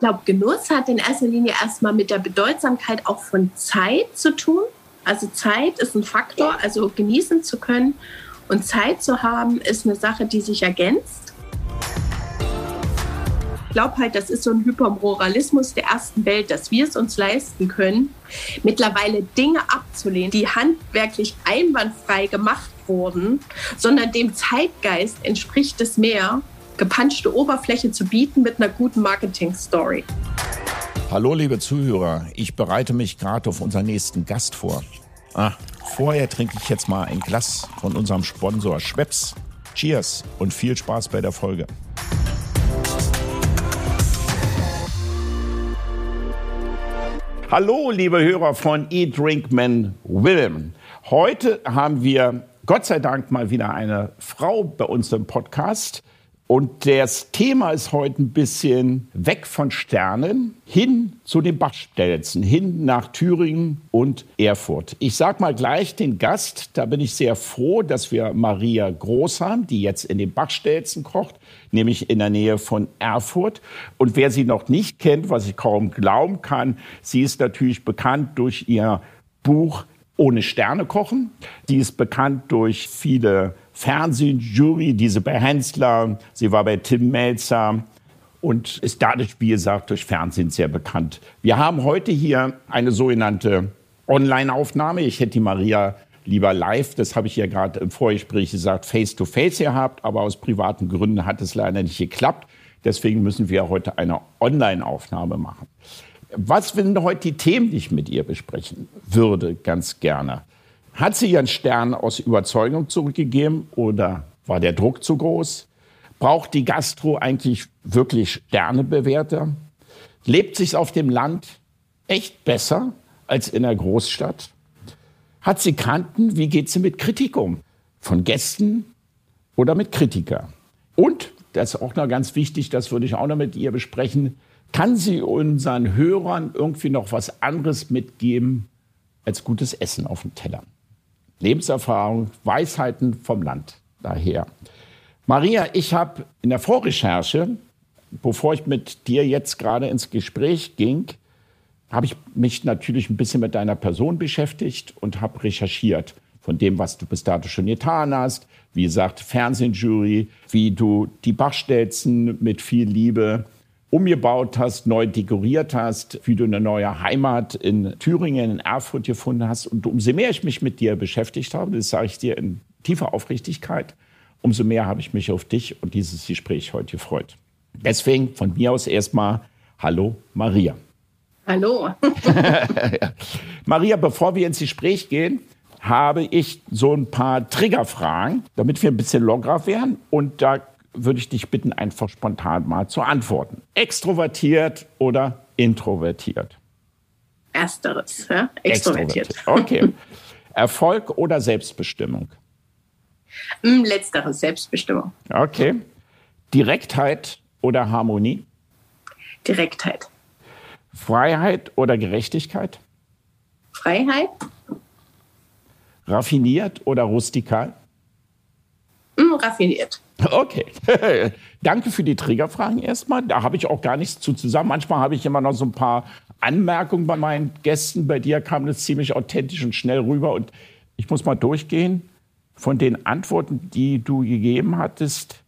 Glaube, Genuss hat in erster Linie erstmal mit der Bedeutsamkeit auch von Zeit zu tun. Also Zeit ist ein Faktor, also genießen zu können und Zeit zu haben, ist eine Sache, die sich ergänzt. Ich glaube halt, das ist so ein Hypermoralismus der ersten Welt, dass wir es uns leisten können, mittlerweile Dinge abzulehnen, die handwerklich einwandfrei gemacht wurden, sondern dem Zeitgeist entspricht es mehr, gepanschte Oberfläche zu bieten mit einer guten Marketing-Story. Hallo, liebe Zuhörer. Ich bereite mich gerade auf unseren nächsten Gast vor. Ah, vorher trinke ich jetzt mal ein Glas von unserem Sponsor Schweppes. Cheers und viel Spaß bei der Folge. Hallo, liebe Hörer von Eat Drink Man Will. Heute haben wir Gott sei Dank mal wieder eine Frau bei uns im Podcast. Und das Thema ist heute ein bisschen weg von Sternen hin zu den Bachstelzen, hin nach Thüringen und Erfurt. Ich sage mal gleich den Gast, da bin ich sehr froh, dass wir Maria Groß haben, die jetzt in den Bachstelzen kocht, nämlich in der Nähe von Erfurt. Und wer sie noch nicht kennt, was ich kaum glauben kann, sie ist natürlich bekannt durch ihr Buch ohne Sterne kochen. Die ist bekannt durch viele Fernsehjury, diese bei Hensler, sie war bei Tim Melzer und ist dadurch, wie gesagt, durch Fernsehen sehr bekannt. Wir haben heute hier eine sogenannte Online-Aufnahme. Ich hätte die Maria lieber live, das habe ich ja gerade im Vorgespräch gesagt, face-to-face -face gehabt, aber aus privaten Gründen hat es leider nicht geklappt. Deswegen müssen wir heute eine Online-Aufnahme machen. Was sind heute die Themen, die ich mit ihr besprechen würde, ganz gerne? Hat sie ihren Stern aus Überzeugung zurückgegeben oder war der Druck zu groß? Braucht die Gastro eigentlich wirklich Sternebewerter? Lebt sich auf dem Land echt besser als in der Großstadt? Hat sie Kanten? Wie geht sie mit Kritik um? Von Gästen oder mit Kritikern? Und, das ist auch noch ganz wichtig, das würde ich auch noch mit ihr besprechen, kann sie unseren Hörern irgendwie noch was anderes mitgeben als gutes Essen auf dem Teller? Lebenserfahrung, Weisheiten vom Land daher. Maria, ich habe in der Vorrecherche, bevor ich mit dir jetzt gerade ins Gespräch ging, habe ich mich natürlich ein bisschen mit deiner Person beschäftigt und habe recherchiert von dem, was du bis dato schon getan hast. Wie gesagt, Fernsehjury, wie du die Bachstelzen mit viel Liebe umgebaut hast, neu dekoriert hast, wie du eine neue Heimat in Thüringen, in Erfurt gefunden hast. Und umso mehr ich mich mit dir beschäftigt habe, das sage ich dir in tiefer Aufrichtigkeit, umso mehr habe ich mich auf dich und dieses Gespräch heute gefreut. Deswegen von mir aus erstmal Hallo Maria. Hallo. Maria, bevor wir ins Gespräch gehen, habe ich so ein paar Triggerfragen, damit wir ein bisschen lockerer werden. Und da würde ich dich bitten, einfach spontan mal zu antworten. Extrovertiert oder introvertiert? Ersteres, ja? extrovertiert. extrovertiert. Okay. Erfolg oder Selbstbestimmung? Mm, letzteres, Selbstbestimmung. Okay. Direktheit oder Harmonie? Direktheit. Freiheit oder Gerechtigkeit? Freiheit. Raffiniert oder rustikal? Mm, raffiniert. Okay. Danke für die Triggerfragen erstmal. Da habe ich auch gar nichts zu zusammen. Manchmal habe ich immer noch so ein paar Anmerkungen bei meinen Gästen. Bei dir kam das ziemlich authentisch und schnell rüber. Und ich muss mal durchgehen. Von den Antworten, die du gegeben hattest,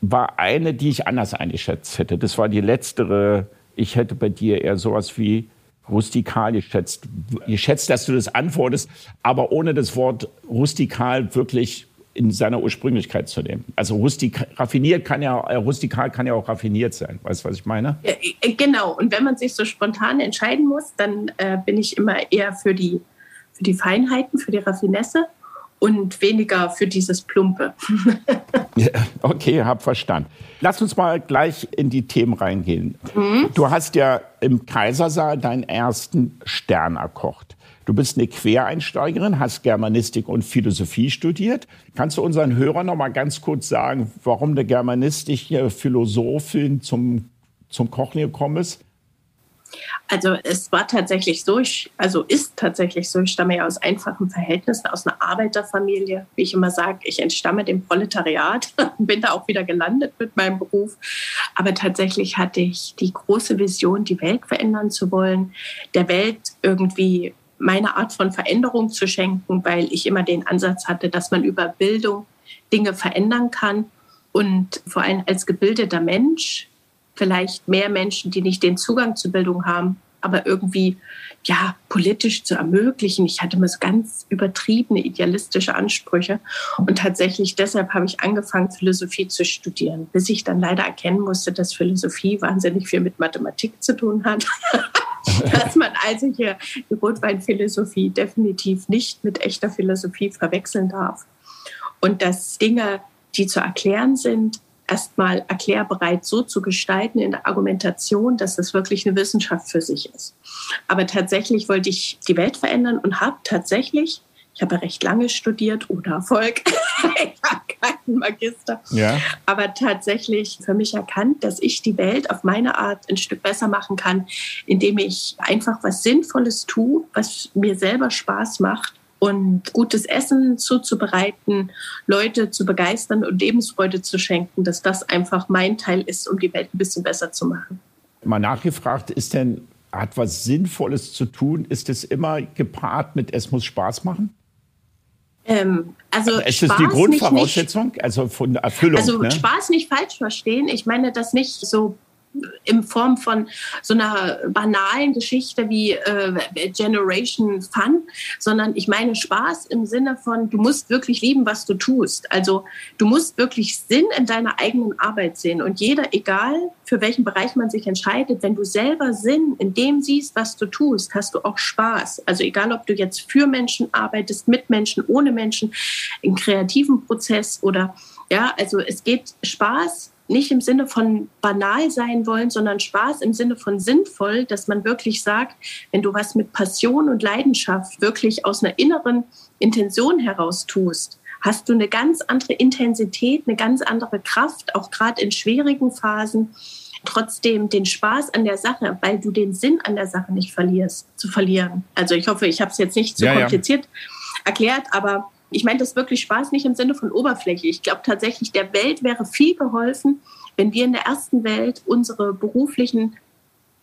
war eine, die ich anders eingeschätzt hätte. Das war die letztere. Ich hätte bei dir eher sowas wie rustikal geschätzt. Ich schätze, dass du das antwortest, aber ohne das Wort rustikal wirklich in seiner Ursprünglichkeit zu nehmen. Also rustik, raffiniert kann ja, äh, rustikal kann ja auch raffiniert sein. Weißt du, was ich meine? Ja, äh, genau. Und wenn man sich so spontan entscheiden muss, dann äh, bin ich immer eher für die, für die Feinheiten, für die Raffinesse und weniger für dieses Plumpe. ja, okay, hab verstanden. Lass uns mal gleich in die Themen reingehen. Mhm. Du hast ja im Kaisersaal deinen ersten Stern erkocht. Du bist eine Quereinsteigerin, hast Germanistik und Philosophie studiert. Kannst du unseren Hörern noch mal ganz kurz sagen, warum eine germanistische Philosophin zum, zum Kochen gekommen ist? Also es war tatsächlich so, ich, also ist tatsächlich so, ich stamme ja aus einfachen Verhältnissen, aus einer Arbeiterfamilie. Wie ich immer sage, ich entstamme dem Proletariat, bin da auch wieder gelandet mit meinem Beruf. Aber tatsächlich hatte ich die große Vision, die Welt verändern zu wollen, der Welt irgendwie meine Art von Veränderung zu schenken, weil ich immer den Ansatz hatte, dass man über Bildung Dinge verändern kann. Und vor allem als gebildeter Mensch vielleicht mehr Menschen, die nicht den Zugang zur Bildung haben, aber irgendwie ja politisch zu ermöglichen. Ich hatte immer so ganz übertriebene idealistische Ansprüche und tatsächlich deshalb habe ich angefangen Philosophie zu studieren, bis ich dann leider erkennen musste, dass Philosophie wahnsinnig viel mit Mathematik zu tun hat. dass man also hier die Rotweinphilosophie definitiv nicht mit echter Philosophie verwechseln darf und dass Dinge, die zu erklären sind, erstmal erklärbereit so zu gestalten in der Argumentation, dass das wirklich eine Wissenschaft für sich ist. Aber tatsächlich wollte ich die Welt verändern und habe tatsächlich, ich habe recht lange studiert ohne Erfolg, ich habe keinen Magister, ja. aber tatsächlich für mich erkannt, dass ich die Welt auf meine Art ein Stück besser machen kann, indem ich einfach was Sinnvolles tue, was mir selber Spaß macht und gutes Essen zuzubereiten, Leute zu begeistern und Lebensfreude zu schenken, dass das einfach mein Teil ist, um die Welt ein bisschen besser zu machen. Mal nachgefragt, ist denn, hat was Sinnvolles zu tun? Ist es immer gepaart mit, es muss Spaß machen? Ähm, also ist das die Grundvoraussetzung? Nicht, also von Erfüllung? Also ne? Spaß nicht falsch verstehen. Ich meine das nicht so in Form von so einer banalen Geschichte wie äh, Generation Fun, sondern ich meine Spaß im Sinne von, du musst wirklich lieben, was du tust. Also du musst wirklich Sinn in deiner eigenen Arbeit sehen. Und jeder, egal für welchen Bereich man sich entscheidet, wenn du selber Sinn in dem siehst, was du tust, hast du auch Spaß. Also egal, ob du jetzt für Menschen arbeitest, mit Menschen, ohne Menschen, im kreativen Prozess oder ja, also es geht Spaß nicht im Sinne von banal sein wollen, sondern Spaß im Sinne von sinnvoll, dass man wirklich sagt, wenn du was mit Passion und Leidenschaft wirklich aus einer inneren Intention heraus tust, hast du eine ganz andere Intensität, eine ganz andere Kraft, auch gerade in schwierigen Phasen, trotzdem den Spaß an der Sache, weil du den Sinn an der Sache nicht verlierst, zu verlieren. Also ich hoffe, ich habe es jetzt nicht zu so ja, kompliziert ja. erklärt, aber ich meine das wirklich Spaß nicht im Sinne von Oberfläche. Ich glaube tatsächlich, der Welt wäre viel geholfen, wenn wir in der ersten Welt unsere beruflichen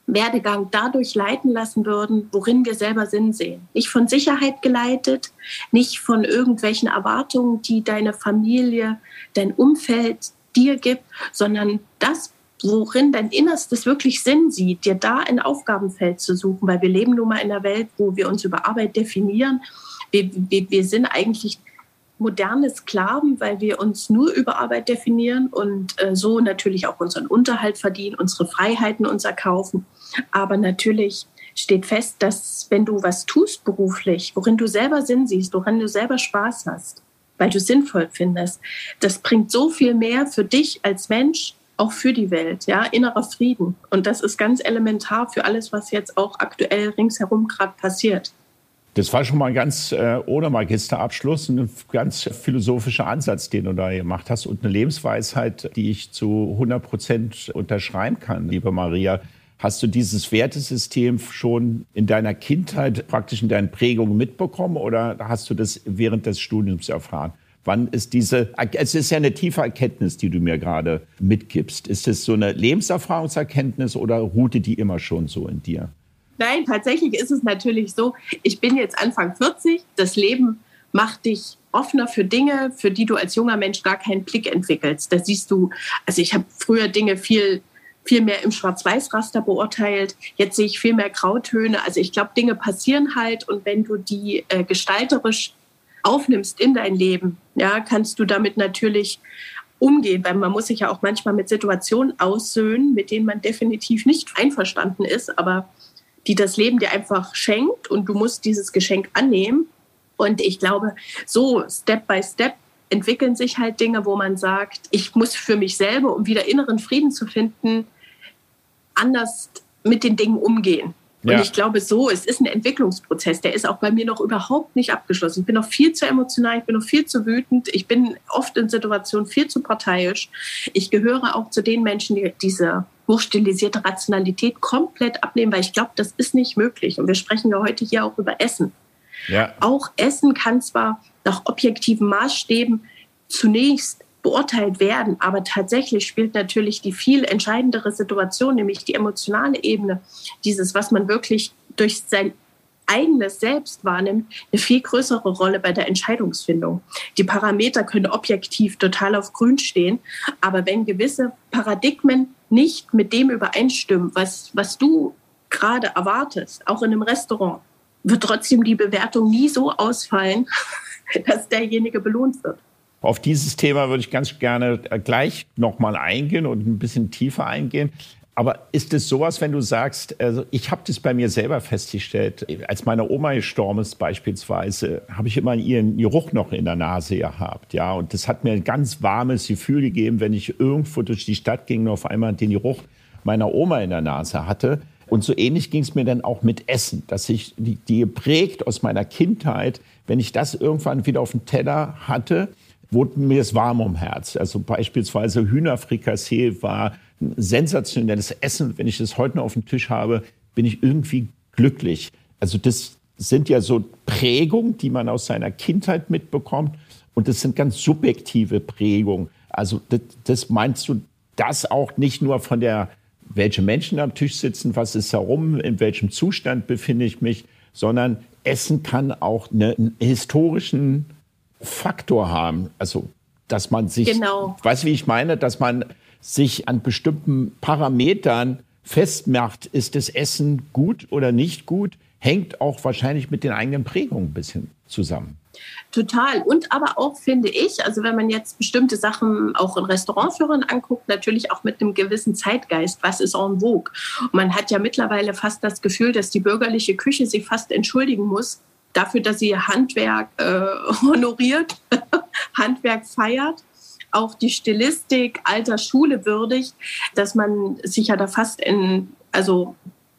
Werdegang dadurch leiten lassen würden, worin wir selber Sinn sehen. Nicht von Sicherheit geleitet, nicht von irgendwelchen Erwartungen, die deine Familie, dein Umfeld dir gibt, sondern das, worin dein Innerstes wirklich Sinn sieht, dir da ein Aufgabenfeld zu suchen, weil wir leben nun mal in einer Welt, wo wir uns über Arbeit definieren wir, wir, wir sind eigentlich moderne Sklaven, weil wir uns nur über Arbeit definieren und äh, so natürlich auch unseren Unterhalt verdienen, unsere Freiheiten uns erkaufen. Aber natürlich steht fest, dass wenn du was tust beruflich, worin du selber Sinn siehst, worin du selber Spaß hast, weil du sinnvoll findest, das bringt so viel mehr für dich als Mensch, auch für die Welt, ja, innerer Frieden. Und das ist ganz elementar für alles, was jetzt auch aktuell ringsherum gerade passiert. Das war schon mal ein ganz äh, ohne Magisterabschluss, ein ganz philosophischer Ansatz, den du da gemacht hast und eine Lebensweisheit, die ich zu 100 Prozent unterschreiben kann, liebe Maria. Hast du dieses Wertesystem schon in deiner Kindheit praktisch in deinen Prägungen mitbekommen oder hast du das während des Studiums erfahren? Wann ist diese, es ist ja eine tiefe Erkenntnis, die du mir gerade mitgibst. Ist es so eine Lebenserfahrungserkenntnis oder ruhte die immer schon so in dir? Nein, tatsächlich ist es natürlich so, ich bin jetzt Anfang 40, das Leben macht dich offener für Dinge, für die du als junger Mensch gar keinen Blick entwickelst. Da siehst du, also ich habe früher Dinge viel viel mehr im Schwarz-Weiß-Raster beurteilt. Jetzt sehe ich viel mehr Grautöne. Also ich glaube, Dinge passieren halt und wenn du die äh, gestalterisch aufnimmst in dein Leben, ja, kannst du damit natürlich umgehen, weil man muss sich ja auch manchmal mit Situationen aussöhnen, mit denen man definitiv nicht einverstanden ist, aber die das Leben dir einfach schenkt und du musst dieses Geschenk annehmen. Und ich glaube, so Step by Step entwickeln sich halt Dinge, wo man sagt, ich muss für mich selber, um wieder inneren Frieden zu finden, anders mit den Dingen umgehen. Und ja. ich glaube so, es ist ein Entwicklungsprozess, der ist auch bei mir noch überhaupt nicht abgeschlossen. Ich bin noch viel zu emotional, ich bin noch viel zu wütend, ich bin oft in Situationen viel zu parteiisch. Ich gehöre auch zu den Menschen, die diese hochstilisierte Rationalität komplett ablehnen, weil ich glaube, das ist nicht möglich. Und wir sprechen ja heute hier auch über Essen. Ja. Auch Essen kann zwar nach objektiven Maßstäben zunächst beurteilt werden, aber tatsächlich spielt natürlich die viel entscheidendere Situation, nämlich die emotionale Ebene, dieses, was man wirklich durch sein eigenes Selbst wahrnimmt, eine viel größere Rolle bei der Entscheidungsfindung. Die Parameter können objektiv total auf Grün stehen, aber wenn gewisse Paradigmen nicht mit dem übereinstimmen, was, was du gerade erwartest, auch in einem Restaurant, wird trotzdem die Bewertung nie so ausfallen, dass derjenige belohnt wird. Auf dieses Thema würde ich ganz gerne gleich nochmal eingehen und ein bisschen tiefer eingehen. Aber ist es sowas, wenn du sagst, also ich habe das bei mir selber festgestellt, als meine Oma gestorben ist beispielsweise, habe ich immer ihren Geruch noch in der Nase gehabt, ja, und das hat mir ein ganz warmes Gefühl gegeben, wenn ich irgendwo durch die Stadt ging und auf einmal den Geruch meiner Oma in der Nase hatte. Und so ähnlich ging es mir dann auch mit Essen, dass ich die, die geprägt aus meiner Kindheit, wenn ich das irgendwann wieder auf dem Teller hatte, wurde mir es warm um Herz. Also beispielsweise Hühnerfrikassee war sensationelles Essen. Wenn ich das heute noch auf dem Tisch habe, bin ich irgendwie glücklich. Also das sind ja so Prägungen, die man aus seiner Kindheit mitbekommt. Und das sind ganz subjektive Prägungen. Also das, das meinst du, das auch nicht nur von der, welche Menschen am Tisch sitzen, was ist herum, in welchem Zustand befinde ich mich, sondern Essen kann auch einen historischen Faktor haben. Also, dass man sich, genau. weißt du, wie ich meine, dass man sich an bestimmten Parametern festmacht, ist das Essen gut oder nicht gut, hängt auch wahrscheinlich mit den eigenen Prägungen ein bisschen zusammen. Total. Und aber auch finde ich, also wenn man jetzt bestimmte Sachen auch in Restaurantführern anguckt, natürlich auch mit einem gewissen Zeitgeist. Was ist en vogue? Und man hat ja mittlerweile fast das Gefühl, dass die bürgerliche Küche sich fast entschuldigen muss dafür, dass sie Handwerk äh, honoriert, Handwerk feiert auch die Stilistik alter Schule würdigt, dass man sich ja da fast in, also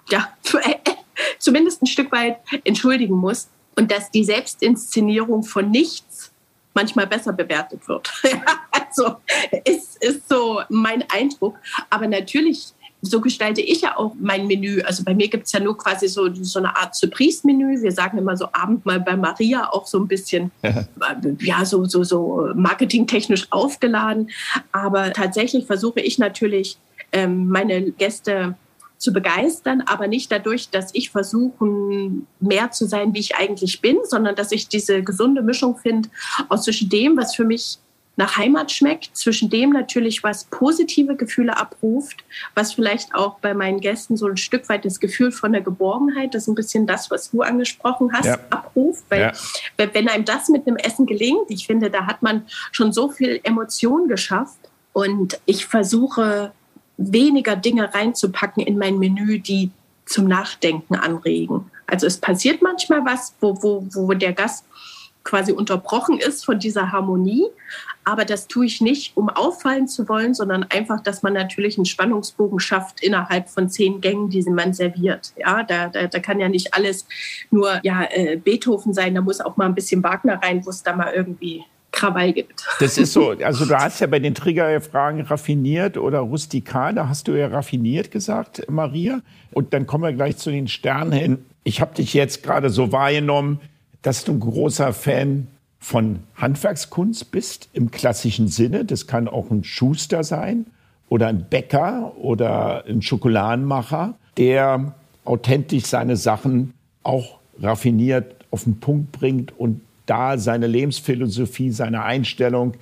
ja, zumindest ein Stück weit entschuldigen muss und dass die Selbstinszenierung von nichts manchmal besser bewertet wird. also ist, ist so mein Eindruck. Aber natürlich so gestalte ich ja auch mein Menü. Also bei mir gibt es ja nur quasi so, so eine Art Surprise-Menü. Wir sagen immer so Abendmahl bei Maria auch so ein bisschen, ja, ja so, so, so marketingtechnisch aufgeladen. Aber tatsächlich versuche ich natürlich, ähm, meine Gäste zu begeistern, aber nicht dadurch, dass ich versuche, mehr zu sein, wie ich eigentlich bin, sondern dass ich diese gesunde Mischung finde aus zwischen dem, was für mich nach Heimat schmeckt, zwischen dem natürlich, was positive Gefühle abruft, was vielleicht auch bei meinen Gästen so ein Stück weit das Gefühl von der Geborgenheit, das ist ein bisschen das, was du angesprochen hast, ja. abruft. Weil ja. wenn einem das mit einem Essen gelingt, ich finde, da hat man schon so viel Emotion geschafft. Und ich versuche weniger Dinge reinzupacken in mein Menü, die zum Nachdenken anregen. Also es passiert manchmal was, wo, wo, wo der Gast quasi unterbrochen ist von dieser Harmonie. Aber das tue ich nicht, um auffallen zu wollen, sondern einfach, dass man natürlich einen Spannungsbogen schafft innerhalb von zehn Gängen, die man serviert. Ja, da, da, da kann ja nicht alles nur ja, äh, Beethoven sein, da muss auch mal ein bisschen Wagner rein, wo es da mal irgendwie Krawall gibt. Das ist so, also du hast ja bei den Triggerfragen raffiniert oder rustikal, da hast du ja raffiniert gesagt, Maria. Und dann kommen wir gleich zu den Sternen hin. Ich habe dich jetzt gerade so wahrgenommen, dass du ein großer Fan von Handwerkskunst bist im klassischen Sinne. Das kann auch ein Schuster sein oder ein Bäcker oder ein Schokoladenmacher, der authentisch seine Sachen auch raffiniert auf den Punkt bringt und da seine Lebensphilosophie, seine Einstellung.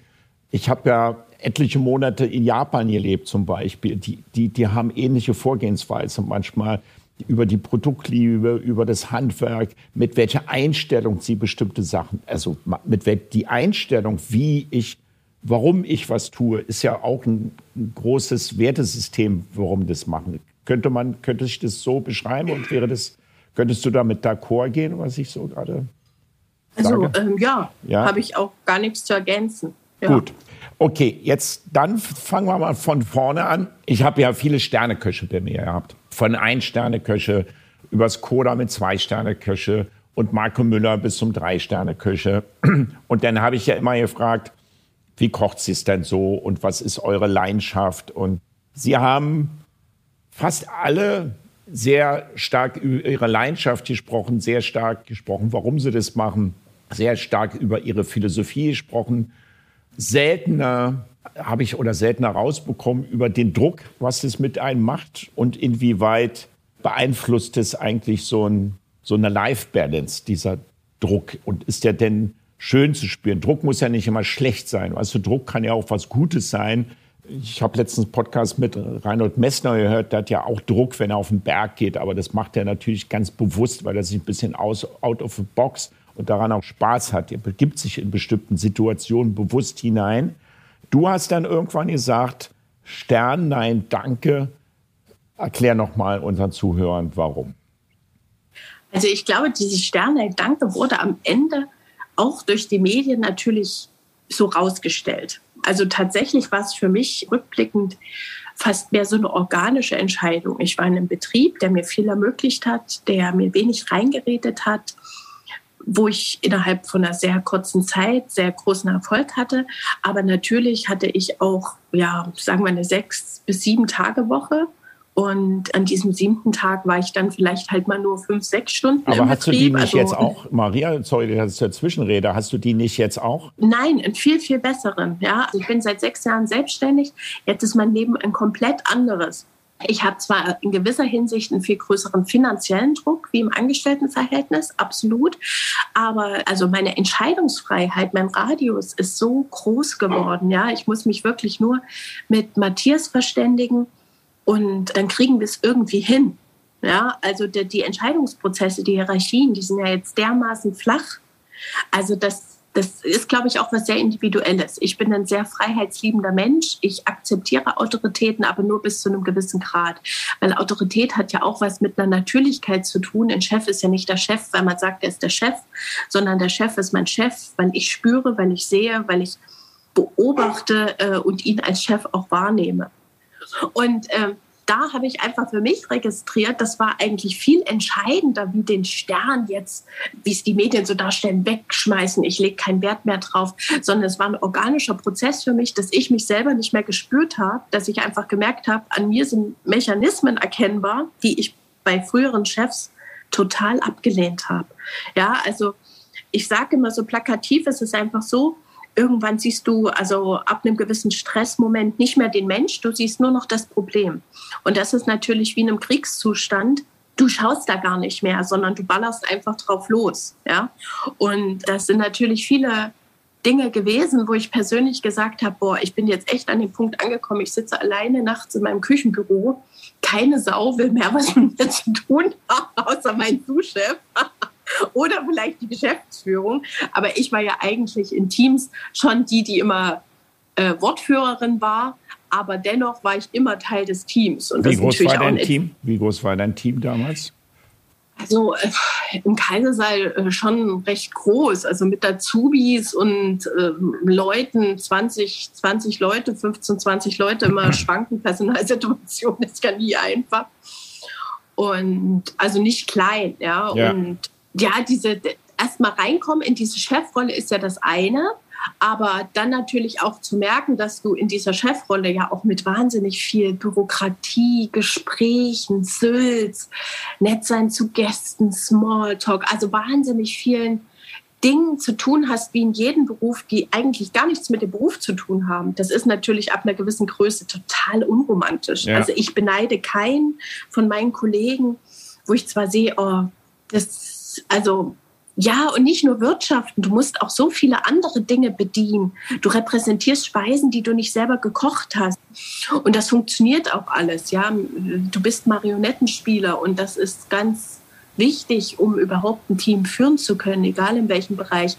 Ich habe ja etliche Monate in Japan gelebt zum Beispiel. Die, die, die haben ähnliche Vorgehensweise manchmal über die Produktliebe, über das Handwerk, mit welcher Einstellung sie bestimmte Sachen, also mit wel, die Einstellung, wie ich, warum ich was tue, ist ja auch ein, ein großes Wertesystem, warum das machen. Könnte man, könnte ich das so beschreiben und wäre das, könntest du damit d'accord gehen, was ich so gerade also ähm, ja, ja? habe ich auch gar nichts zu ergänzen. Ja. Gut. Okay, jetzt dann fangen wir mal von vorne an. Ich habe ja viele Sterneköche bei mir gehabt. Von Ein-Sterne-Köche übers Koda mit Zwei-Sterne-Köche und Marco Müller bis zum Drei-Sterne-Köche. Und dann habe ich ja immer gefragt, wie kocht sie es denn so und was ist eure Leidenschaft? Und sie haben fast alle sehr stark über ihre Leidenschaft gesprochen, sehr stark gesprochen, warum sie das machen, sehr stark über ihre Philosophie gesprochen. Seltener habe ich oder seltener rausbekommen über den Druck, was das mit einem macht und inwieweit beeinflusst es eigentlich so, ein, so eine Life-Balance, dieser Druck. Und ist der denn schön zu spüren? Druck muss ja nicht immer schlecht sein. Also Druck kann ja auch was Gutes sein. Ich habe letztens einen Podcast mit Reinhold Messner gehört, der hat ja auch Druck, wenn er auf den Berg geht. Aber das macht er natürlich ganz bewusst, weil er sich ein bisschen aus, out of the box und daran auch Spaß hat. Er begibt sich in bestimmten Situationen bewusst hinein. Du hast dann irgendwann gesagt, Stern, nein, danke. Erklär noch mal unseren Zuhörern, warum. Also ich glaube, dieses Stern, nein, danke wurde am Ende auch durch die Medien natürlich so rausgestellt. Also tatsächlich war es für mich rückblickend fast mehr so eine organische Entscheidung. Ich war in einem Betrieb, der mir viel ermöglicht hat, der mir wenig reingeredet hat, wo ich innerhalb von einer sehr kurzen Zeit sehr großen Erfolg hatte. Aber natürlich hatte ich auch, ja, sagen wir eine sechs bis sieben Tage Woche. Und an diesem siebten Tag war ich dann vielleicht halt mal nur fünf, sechs Stunden Aber im hast Betrieb. du die nicht also, jetzt auch, Maria, sorry, das ist der Zwischenrede, hast du die nicht jetzt auch? Nein, einen viel, viel besseren. Ja? Also ich bin seit sechs Jahren selbstständig. Jetzt ist mein Leben ein komplett anderes. Ich habe zwar in gewisser Hinsicht einen viel größeren finanziellen Druck wie im Angestelltenverhältnis, absolut. Aber also meine Entscheidungsfreiheit, mein Radius ist so groß geworden. Ja, ich muss mich wirklich nur mit Matthias verständigen und dann kriegen wir es irgendwie hin. Ja, also die, die Entscheidungsprozesse, die Hierarchien, die sind ja jetzt dermaßen flach. Also das, das ist, glaube ich, auch was sehr Individuelles. Ich bin ein sehr freiheitsliebender Mensch. Ich akzeptiere Autoritäten, aber nur bis zu einem gewissen Grad. Weil Autorität hat ja auch was mit einer Natürlichkeit zu tun. Ein Chef ist ja nicht der Chef, weil man sagt, er ist der Chef, sondern der Chef ist mein Chef, weil ich spüre, weil ich sehe, weil ich beobachte äh, und ihn als Chef auch wahrnehme. Und äh, da habe ich einfach für mich registriert, das war eigentlich viel entscheidender, wie den Stern jetzt, wie es die Medien so darstellen, wegschmeißen. Ich lege keinen Wert mehr drauf, sondern es war ein organischer Prozess für mich, dass ich mich selber nicht mehr gespürt habe, dass ich einfach gemerkt habe, an mir sind Mechanismen erkennbar, die ich bei früheren Chefs total abgelehnt habe. Ja, also ich sage immer so plakativ, es ist einfach so, irgendwann siehst du also ab einem gewissen Stressmoment nicht mehr den Mensch, du siehst nur noch das Problem. Und das ist natürlich wie in einem Kriegszustand. Du schaust da gar nicht mehr, sondern du ballerst einfach drauf los. Ja? Und das sind natürlich viele Dinge gewesen, wo ich persönlich gesagt habe, boah, ich bin jetzt echt an dem Punkt angekommen, ich sitze alleine nachts in meinem Küchenbüro, keine Sau will mehr was mit mir zu tun haben, außer mein Zuschef. Oder vielleicht die Geschäftsführung. Aber ich war ja eigentlich in Teams schon die, die immer äh, Wortführerin war. Aber dennoch war ich immer Teil des Teams. Und Wie groß war dein Team? Wie groß war dein Team damals? Also äh, im Kaisersaal äh, schon recht groß, also mit Azubis und äh, Leuten, 20, 20 Leute, 15, 20 Leute, immer schwanken Personalsituation ist ja nie einfach. Und also nicht klein, ja. ja. Und ja, diese erstmal reinkommen in diese Chefrolle ist ja das eine. Aber dann natürlich auch zu merken, dass du in dieser Chefrolle ja auch mit wahnsinnig viel Bürokratie, Gesprächen, Sülz, nett sein zu Gästen, Smalltalk, also wahnsinnig vielen Dingen zu tun hast, wie in jedem Beruf, die eigentlich gar nichts mit dem Beruf zu tun haben. Das ist natürlich ab einer gewissen Größe total unromantisch. Ja. Also ich beneide keinen von meinen Kollegen, wo ich zwar sehe, oh, das also ja, und nicht nur wirtschaften, du musst auch so viele andere Dinge bedienen. Du repräsentierst Speisen, die du nicht selber gekocht hast. Und das funktioniert auch alles, ja. Du bist Marionettenspieler und das ist ganz wichtig, um überhaupt ein Team führen zu können, egal in welchem Bereich.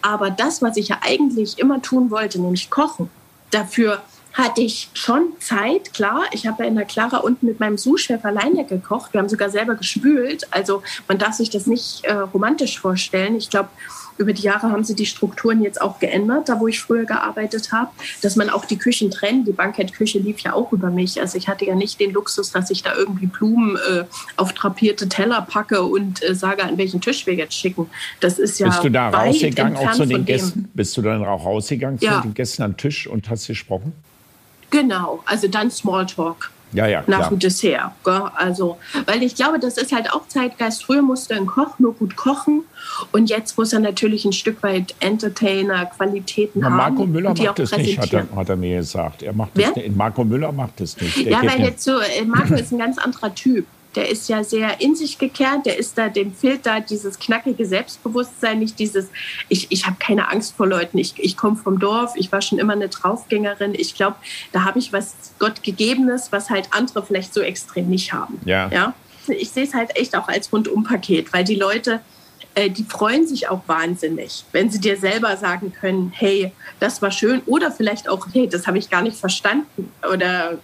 Aber das, was ich ja eigentlich immer tun wollte, nämlich kochen, dafür hatte ich schon Zeit, klar. Ich habe ja in der Clara unten mit meinem Sous-Chef alleine gekocht. Wir haben sogar selber gespült. Also man darf sich das nicht äh, romantisch vorstellen. Ich glaube, über die Jahre haben sie die Strukturen jetzt auch geändert, da wo ich früher gearbeitet habe, dass man auch die Küchen trennt. Die Bankettküche lief ja auch über mich. Also ich hatte ja nicht den Luxus, dass ich da irgendwie Blumen äh, auf drapierte Teller packe und äh, sage, an welchen Tisch wir jetzt schicken. Das ist ja Bist du da rausgegangen auch zu den Gästen? Bist du dann auch rausgegangen ja. zu den Gästen am Tisch und hast gesprochen? Genau, also dann Smalltalk. Ja, ja, nach dem Dessert. Gell? Also, weil ich glaube, das ist halt auch Zeitgeist. Früher musste ein Koch nur gut kochen und jetzt muss er natürlich ein Stück weit Entertainer, Qualitäten Na, haben. Marco Müller macht das nicht, hat er, hat er mir gesagt. Er macht Wer? das nicht. Marco Müller macht das nicht. Der Ja, weil jetzt so, äh, Marco ist ein ganz anderer Typ. Der ist ja sehr in sich gekehrt, der ist da, dem fehlt da dieses knackige Selbstbewusstsein, nicht dieses, ich, ich habe keine Angst vor Leuten, ich, ich komme vom Dorf, ich war schon immer eine Draufgängerin. Ich glaube, da habe ich was Gott gegebenes, was halt andere vielleicht so extrem nicht haben. Ja. ja? Ich sehe es halt echt auch als Rundumpaket, weil die Leute, äh, die freuen sich auch wahnsinnig, wenn sie dir selber sagen können, hey, das war schön oder vielleicht auch, hey, das habe ich gar nicht verstanden oder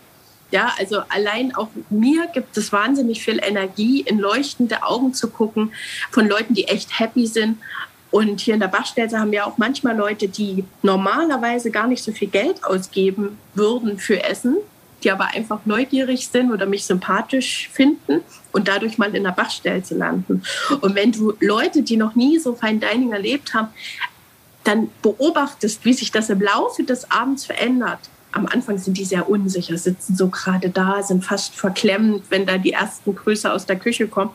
ja, also allein auch mir gibt es wahnsinnig viel Energie, in leuchtende Augen zu gucken von Leuten, die echt happy sind. Und hier in der Bachstelze haben wir auch manchmal Leute, die normalerweise gar nicht so viel Geld ausgeben würden für Essen, die aber einfach neugierig sind oder mich sympathisch finden und dadurch mal in der Bachstelze landen. Und wenn du Leute, die noch nie so Fine Dining erlebt haben, dann beobachtest, wie sich das im Laufe des Abends verändert. Am Anfang sind die sehr unsicher, sitzen so gerade da, sind fast verklemmt, wenn da die ersten Grüße aus der Küche kommen.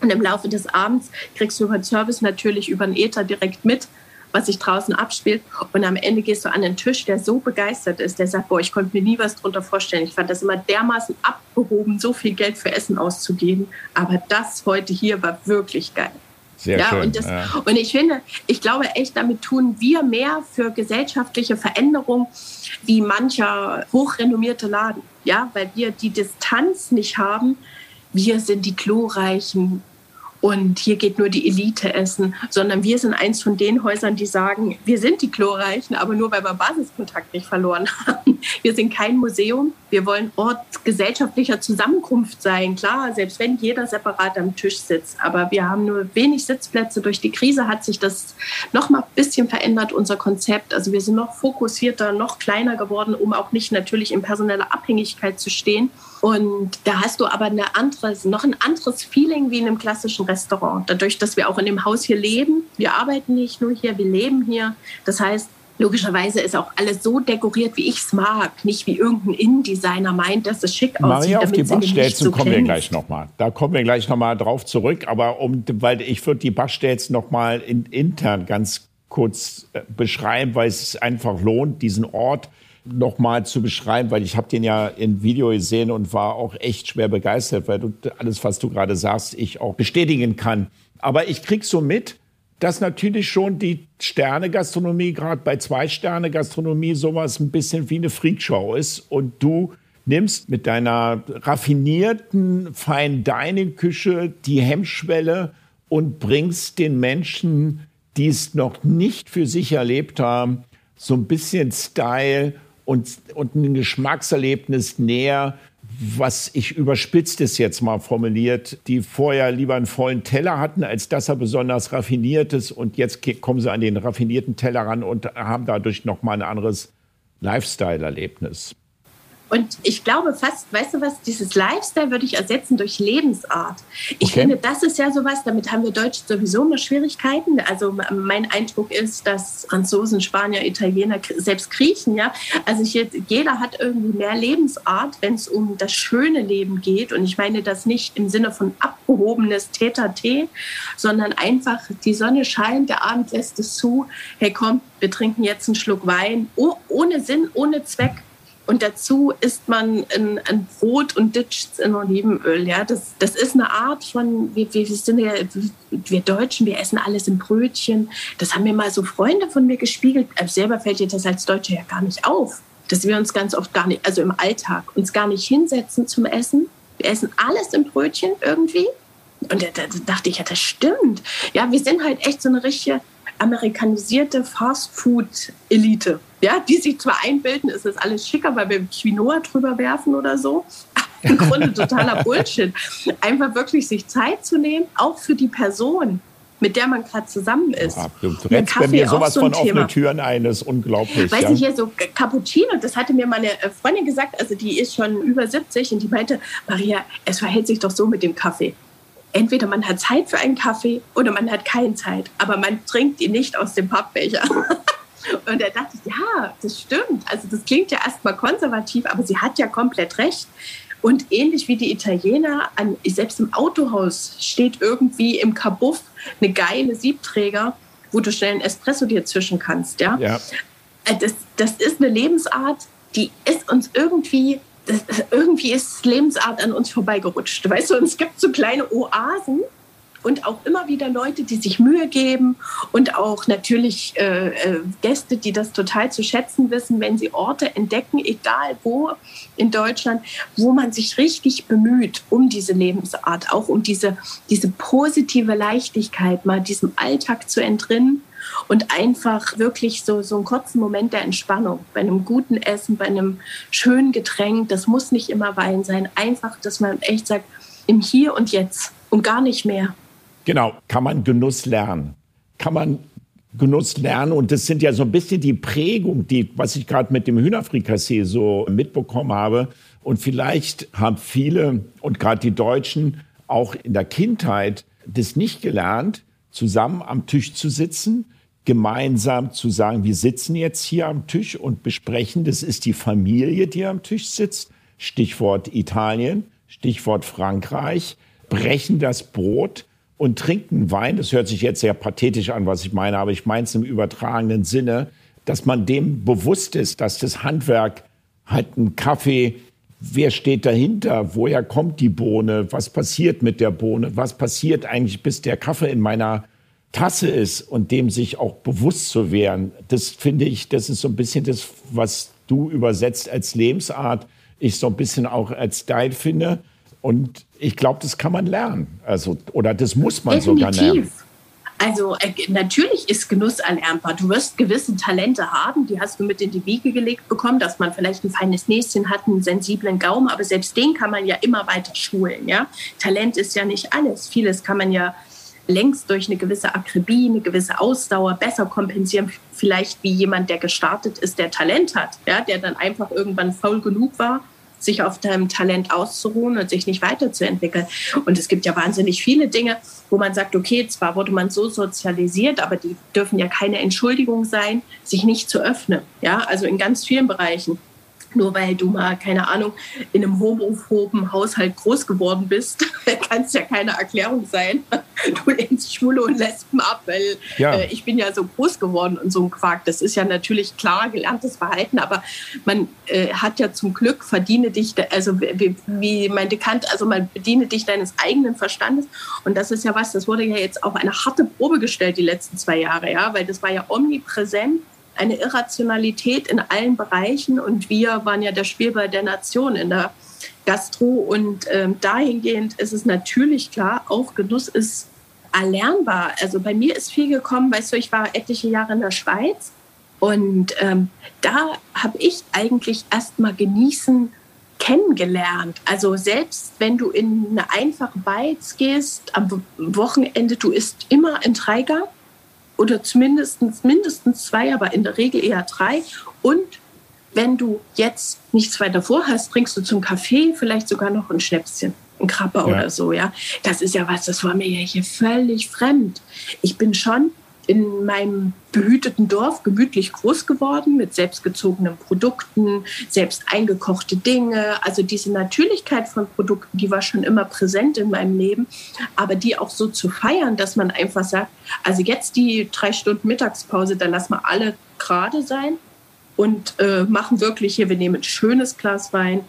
Und im Laufe des Abends kriegst du über den Service natürlich über den Ether direkt mit, was sich draußen abspielt. Und am Ende gehst du an den Tisch, der so begeistert ist, der sagt, boah, ich konnte mir nie was drunter vorstellen. Ich fand das immer dermaßen abgehoben, so viel Geld für Essen auszugeben. Aber das heute hier war wirklich geil. Sehr ja, schön. und, das, ja. und ich finde, ich glaube echt, damit tun wir mehr für gesellschaftliche Veränderung wie mancher hochrenommierte Laden. Ja, weil wir die Distanz nicht haben. Wir sind die Glorreichen und hier geht nur die Elite essen, sondern wir sind eins von den Häusern, die sagen, wir sind die Glorreichen, aber nur weil wir Basiskontakt nicht verloren haben. Wir sind kein Museum. Wir wollen Ort gesellschaftlicher Zusammenkunft sein. Klar, selbst wenn jeder separat am Tisch sitzt. Aber wir haben nur wenig Sitzplätze. Durch die Krise hat sich das noch mal ein bisschen verändert, unser Konzept. Also wir sind noch fokussierter, noch kleiner geworden, um auch nicht natürlich in personeller Abhängigkeit zu stehen. Und da hast du aber eine anderes, noch ein anderes Feeling wie in einem klassischen Restaurant. Dadurch, dass wir auch in dem Haus hier leben. Wir arbeiten nicht nur hier, wir leben hier. Das heißt, Logischerweise ist auch alles so dekoriert, wie ich es mag. Nicht wie irgendein Innendesigner meint, dass es schick aussieht. Maria, auf damit die Bachstelzen so kommen wir gleich nochmal. Da kommen wir gleich nochmal drauf zurück. Aber um, weil ich würde die Bachstelzen nochmal in, intern ganz kurz äh, beschreiben, weil es einfach lohnt, diesen Ort nochmal zu beschreiben, weil ich habe den ja im Video gesehen und war auch echt schwer begeistert, weil du alles, was du gerade sagst, ich auch bestätigen kann. Aber ich krieg so mit, dass natürlich schon die Sterne-Gastronomie, gerade bei Zwei-Sterne-Gastronomie, sowas ein bisschen wie eine Freakshow ist. Und du nimmst mit deiner raffinierten Fine-Dining-Küche die Hemmschwelle und bringst den Menschen, die es noch nicht für sich erlebt haben, so ein bisschen Style und, und ein Geschmackserlebnis näher, was ich überspitzt es jetzt mal formuliert, die vorher lieber einen vollen Teller hatten, als dass er besonders raffiniert ist. Und jetzt kommen sie an den raffinierten Teller ran und haben dadurch nochmal ein anderes Lifestyle-Erlebnis. Und ich glaube fast, weißt du was, dieses Lifestyle würde ich ersetzen durch Lebensart. Ich Okay. finde, das ist ja sowas, damit haben wir Deutschen sowieso immer Schwierigkeiten. Also mein Eindruck ist, dass Franzosen, Spanier, Italiener, selbst Griechen, ja, also hier, jeder hat irgendwie mehr Lebensart, wenn es um das schöne Leben geht. Und ich meine das nicht im Sinne von abgehobenes Tete, sondern einfach die Sonne scheint, der Abend lässt es zu. Hey, komm, wir trinken jetzt einen Schluck Wein, oh, ohne Sinn, ohne Zweck. Und dazu isst man ein, ein Brot und ditcht in Olivenöl. Ja, das, das ist eine Art von, wir, wir sind ja, wir Deutschen, wir essen alles in Brötchen. Das haben mir mal so Freunde von mir gespiegelt. Aber selber fällt dir das als Deutsche ja gar nicht auf, dass wir uns ganz oft gar nicht, also im Alltag, uns gar nicht hinsetzen zum Essen. Wir essen alles in Brötchen irgendwie. Und da, da dachte ich, ja, das stimmt. Ja, wir sind halt echt so eine richtige amerikanisierte Fast-Food-Elite. Ja, die sich zwar einbilden, ist alles schicker, weil wir Quinoa drüber werfen oder so. Im Grunde totaler Bullshit. Einfach wirklich sich Zeit zu nehmen, auch für die Person, mit der man gerade zusammen ist. Ja, du rennst bei mir auch sowas so von offene Thema. Türen ein, das ist unglaublich. Weißt ja. du, hier so Cappuccino, das hatte mir meine äh, Freundin gesagt, also die ist schon über 70 und die meinte, Maria, es verhält sich doch so mit dem Kaffee. Entweder man hat Zeit für einen Kaffee oder man hat keine Zeit, aber man trinkt ihn nicht aus dem Pappbecher. Und da dachte ich, ja, das stimmt. Also das klingt ja erstmal konservativ, aber sie hat ja komplett recht. Und ähnlich wie die Italiener, an, selbst im Autohaus steht irgendwie im Kabuff eine geile Siebträger, wo du schnell einen Espresso dir zwischen kannst. Ja? ja. Äh, das, das ist eine Lebensart, die ist uns irgendwie, das, irgendwie ist Lebensart an uns vorbeigerutscht. Weißt du, und es gibt so kleine Oasen, und auch immer wieder Leute, die sich Mühe geben und auch natürlich äh, äh, Gäste, die das total zu schätzen wissen, wenn sie Orte entdecken, egal wo in Deutschland, wo man sich richtig bemüht um diese Lebensart, auch um diese, diese positive Leichtigkeit, mal diesem Alltag zu entrinnen und einfach wirklich so, so einen kurzen Moment der Entspannung bei einem guten Essen, bei einem schönen Getränk. Das muss nicht immer Wein sein. Einfach, dass man echt sagt, im Hier und Jetzt und gar nicht mehr. Genau, kann man Genuss lernen. Kann man Genuss lernen. Und das sind ja so ein bisschen die Prägung, die, was ich gerade mit dem Hühnerfrikassee so mitbekommen habe. Und vielleicht haben viele und gerade die Deutschen auch in der Kindheit das nicht gelernt, zusammen am Tisch zu sitzen, gemeinsam zu sagen, wir sitzen jetzt hier am Tisch und besprechen, das ist die Familie, die am Tisch sitzt. Stichwort Italien, Stichwort Frankreich, brechen das Brot und trinken Wein. Das hört sich jetzt sehr pathetisch an, was ich meine, aber ich meine es im übertragenen Sinne, dass man dem bewusst ist, dass das Handwerk halt ein Kaffee, wer steht dahinter, woher kommt die Bohne, was passiert mit der Bohne, was passiert eigentlich, bis der Kaffee in meiner Tasse ist und dem sich auch bewusst zu werden. Das finde ich, das ist so ein bisschen das, was du übersetzt als Lebensart, ich so ein bisschen auch als Style finde. Und ich glaube, das kann man lernen. Also, oder das muss man Definitiv. sogar lernen. Also äh, natürlich ist Genuss erlernbar. Du wirst gewisse Talente haben, die hast du mit in die Wiege gelegt bekommen, dass man vielleicht ein feines Näschen hat, einen sensiblen Gaumen, aber selbst den kann man ja immer weiter schulen. Ja? Talent ist ja nicht alles. Vieles kann man ja längst durch eine gewisse Akribie, eine gewisse Ausdauer besser kompensieren, vielleicht wie jemand, der gestartet ist, der Talent hat, ja? der dann einfach irgendwann faul genug war sich auf deinem Talent auszuruhen und sich nicht weiterzuentwickeln. Und es gibt ja wahnsinnig viele Dinge, wo man sagt, okay, zwar wurde man so sozialisiert, aber die dürfen ja keine Entschuldigung sein, sich nicht zu öffnen. Ja, also in ganz vielen Bereichen nur weil du mal, keine Ahnung, in einem homophoben Haushalt groß geworden bist, kann es ja keine Erklärung sein. Du lehnst Schwule und Lesben ab, weil ja. äh, ich bin ja so groß geworden und so ein Quark. Das ist ja natürlich klar gelerntes Verhalten, aber man äh, hat ja zum Glück, verdiene dich, also wie, wie meinte Kant, also man bediene dich deines eigenen Verstandes. Und das ist ja was, das wurde ja jetzt auf eine harte Probe gestellt die letzten zwei Jahre, ja, weil das war ja omnipräsent eine Irrationalität in allen Bereichen und wir waren ja der Spielball der Nation in der Gastro und ähm, dahingehend ist es natürlich klar, auch Genuss ist erlernbar. Also bei mir ist viel gekommen, weißt du, ich war etliche Jahre in der Schweiz und ähm, da habe ich eigentlich erst mal genießen kennengelernt. Also selbst wenn du in eine einfache Beiz gehst, am Wochenende, du isst immer in Dreigang oder zumindest mindestens zwei, aber in der Regel eher drei. Und wenn du jetzt nichts weiter vorhast, trinkst du zum Kaffee vielleicht sogar noch ein Schnäpschen, ein Krabber ja. oder so, ja. Das ist ja was, das war mir ja hier völlig fremd. Ich bin schon in meinem behüteten Dorf gemütlich groß geworden mit selbstgezogenen Produkten, selbst eingekochte Dinge. Also diese Natürlichkeit von Produkten, die war schon immer präsent in meinem Leben. Aber die auch so zu feiern, dass man einfach sagt, also jetzt die drei Stunden Mittagspause, da lassen wir alle gerade sein und äh, machen wirklich hier, wir nehmen ein schönes Glas Wein.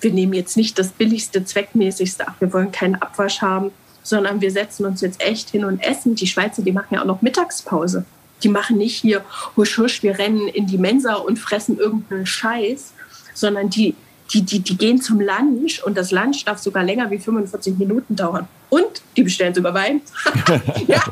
Wir nehmen jetzt nicht das billigste, zweckmäßigste, ach, wir wollen keinen Abwasch haben sondern wir setzen uns jetzt echt hin und essen. Die Schweizer, die machen ja auch noch Mittagspause. Die machen nicht hier husch husch, wir rennen in die Mensa und fressen irgendeinen Scheiß, sondern die, die, die, die gehen zum Lunch und das Lunch darf sogar länger wie 45 Minuten dauern. Und die bestellen sogar Wein. ja.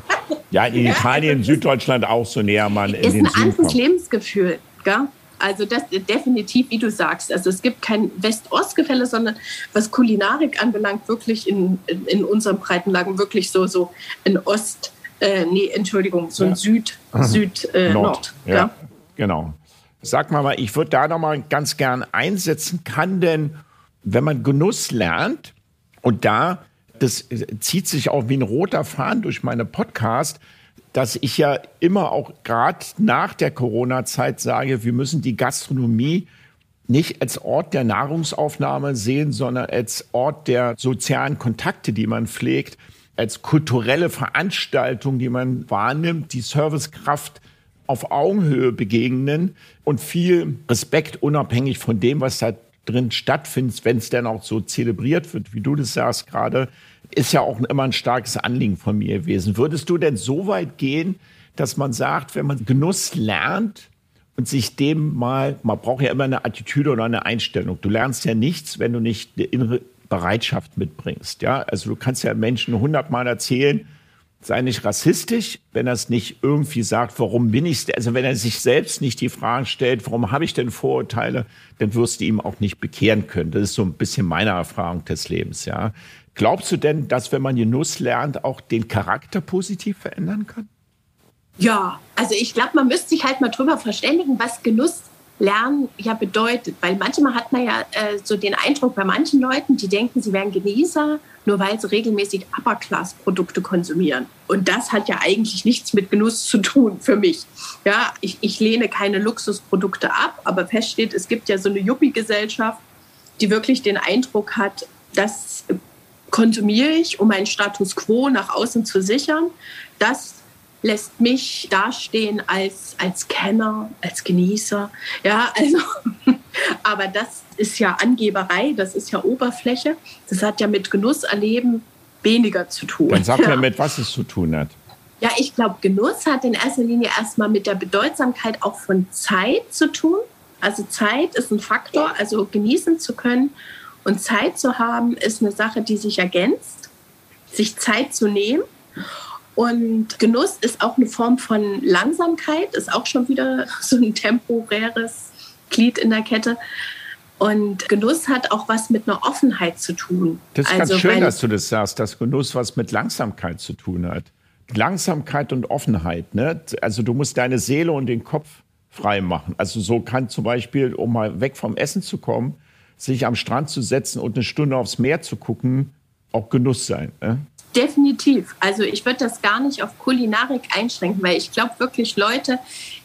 ja, in Italien, Süddeutschland auch so näher man in ist den ein anderes Lebensgefühl. Gell? Also das definitiv, wie du sagst. Also es gibt kein West-Ost-Gefälle, sondern was Kulinarik anbelangt, wirklich in, in, in unseren Breitenlagen wirklich so, so ein Ost, äh, nee, Entschuldigung, so ein ja. Süd, Süd, äh, Nord. Nord ja, ja, genau. Sag mal, mal ich würde da noch mal ganz gern einsetzen. Kann denn, wenn man Genuss lernt und da, das zieht sich auch wie ein roter Faden durch meine Podcast, dass ich ja immer auch gerade nach der Corona-Zeit sage, wir müssen die Gastronomie nicht als Ort der Nahrungsaufnahme sehen, sondern als Ort der sozialen Kontakte, die man pflegt, als kulturelle Veranstaltung, die man wahrnimmt, die Servicekraft auf Augenhöhe begegnen und viel Respekt unabhängig von dem, was da drin stattfindet, wenn es denn auch so zelebriert wird, wie du das sagst gerade, ist ja auch immer ein starkes Anliegen von mir gewesen. Würdest du denn so weit gehen, dass man sagt, wenn man Genuss lernt und sich dem mal, man braucht ja immer eine Attitüde oder eine Einstellung. Du lernst ja nichts, wenn du nicht eine innere Bereitschaft mitbringst. Ja, also du kannst ja Menschen hundertmal erzählen, sei nicht rassistisch, wenn er es nicht irgendwie sagt, warum bin ich, also wenn er sich selbst nicht die Frage stellt, warum habe ich denn Vorurteile, dann wirst du ihm auch nicht bekehren können. Das ist so ein bisschen meine Erfahrung des Lebens, ja. Glaubst du denn, dass wenn man Genuss lernt, auch den Charakter positiv verändern kann? Ja, also ich glaube, man müsste sich halt mal drüber verständigen, was Genuss Lernen ja bedeutet. Weil manchmal hat man ja äh, so den Eindruck bei manchen Leuten, die denken, sie wären Genießer, nur weil sie regelmäßig Upper-Class-Produkte konsumieren. Und das hat ja eigentlich nichts mit Genuss zu tun für mich. Ja, ich, ich lehne keine Luxusprodukte ab, aber feststeht, es gibt ja so eine Yuppie-Gesellschaft, die wirklich den Eindruck hat, das konsumiere ich, um meinen Status quo nach außen zu sichern. Das lässt mich dastehen als, als Kenner, als Genießer. Ja, also, aber das ist ja Angeberei, das ist ja Oberfläche. Das hat ja mit Genuss erleben weniger zu tun. Dann sag ja. mir, mit was es zu tun hat. Ja, ich glaube, Genuss hat in erster Linie erstmal mit der Bedeutsamkeit auch von Zeit zu tun. Also Zeit ist ein Faktor, also genießen zu können und Zeit zu haben, ist eine Sache, die sich ergänzt. Sich Zeit zu nehmen. Und Genuss ist auch eine Form von Langsamkeit, ist auch schon wieder so ein temporäres Glied in der Kette. Und Genuss hat auch was mit einer Offenheit zu tun. Das ist also, ganz schön, dass du das sagst, dass Genuss was mit Langsamkeit zu tun hat. Langsamkeit und Offenheit. Ne? Also du musst deine Seele und den Kopf frei machen. Also so kann zum Beispiel, um mal weg vom Essen zu kommen, sich am Strand zu setzen und eine Stunde aufs Meer zu gucken, auch Genuss sein. Ne? Definitiv. Also ich würde das gar nicht auf Kulinarik einschränken, weil ich glaube wirklich Leute,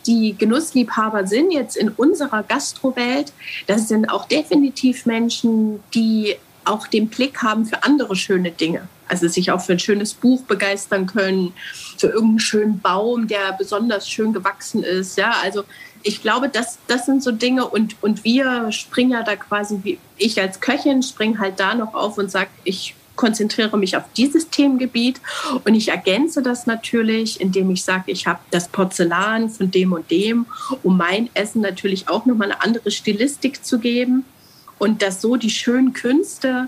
die Genussliebhaber sind jetzt in unserer Gastrowelt, das sind auch definitiv Menschen, die auch den Blick haben für andere schöne Dinge. Also sich auch für ein schönes Buch begeistern können, für irgendeinen schönen Baum, der besonders schön gewachsen ist. Ja, also ich glaube, das, das sind so Dinge und, und wir springen ja da quasi, wie ich als Köchin springe halt da noch auf und sage, ich konzentriere mich auf dieses Themengebiet und ich ergänze das natürlich, indem ich sage, ich habe das Porzellan von dem und dem, um mein Essen natürlich auch nochmal eine andere Stilistik zu geben und dass so die schönen Künste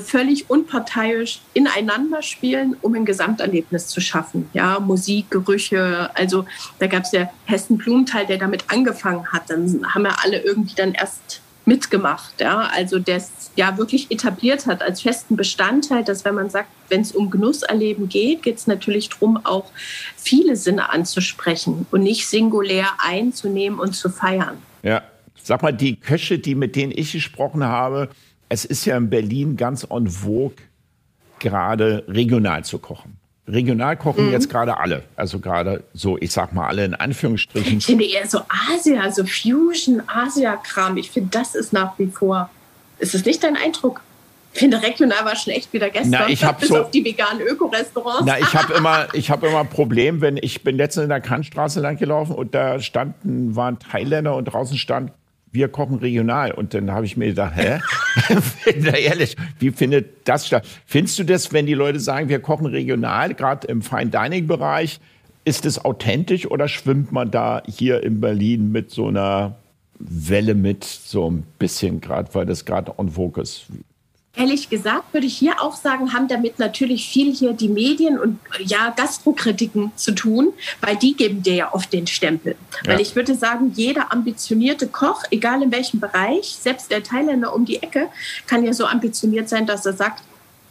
völlig unparteiisch ineinander spielen, um ein Gesamterlebnis zu schaffen. Ja, Musik, Gerüche, also da gab es ja Hessen Blumenthal, der damit angefangen hat. Dann haben wir alle irgendwie dann erst mitgemacht. Ja? Also das ja wirklich etabliert hat als festen Bestandteil, dass wenn man sagt, wenn es um Genusserleben geht, geht es natürlich darum, auch viele Sinne anzusprechen und nicht singulär einzunehmen und zu feiern. Ja, sag mal, die Köche, die mit denen ich gesprochen habe, es ist ja in Berlin ganz en vogue, gerade regional zu kochen. Regional kochen mhm. jetzt gerade alle. Also gerade so, ich sag mal alle in Anführungsstrichen. Ich finde eher so Asia, so Fusion, Asia-Kram. Ich finde, das ist nach wie vor. Ist das nicht dein Eindruck? Ich finde, regional war schon echt wieder gestern. Na, ich bis so, auf die veganen Öko-Restaurants. Na, ich habe immer, ich habe immer ein Problem, wenn ich bin letztens in der Kantstraße lang gelaufen und da standen, waren Thailänder und draußen stand wir kochen regional. Und dann habe ich mir gedacht, hä? ehrlich, wie findet das statt? Findest du das, wenn die Leute sagen, wir kochen regional, gerade im Fine Dining Bereich, ist es authentisch oder schwimmt man da hier in Berlin mit so einer Welle mit, so ein bisschen gerade, weil das gerade on vogue ist? Ehrlich gesagt würde ich hier auch sagen, haben damit natürlich viel hier die Medien und ja Gastrokritiken zu tun, weil die geben dir ja oft den Stempel. Ja. Weil ich würde sagen, jeder ambitionierte Koch, egal in welchem Bereich, selbst der Thailänder um die Ecke, kann ja so ambitioniert sein, dass er sagt,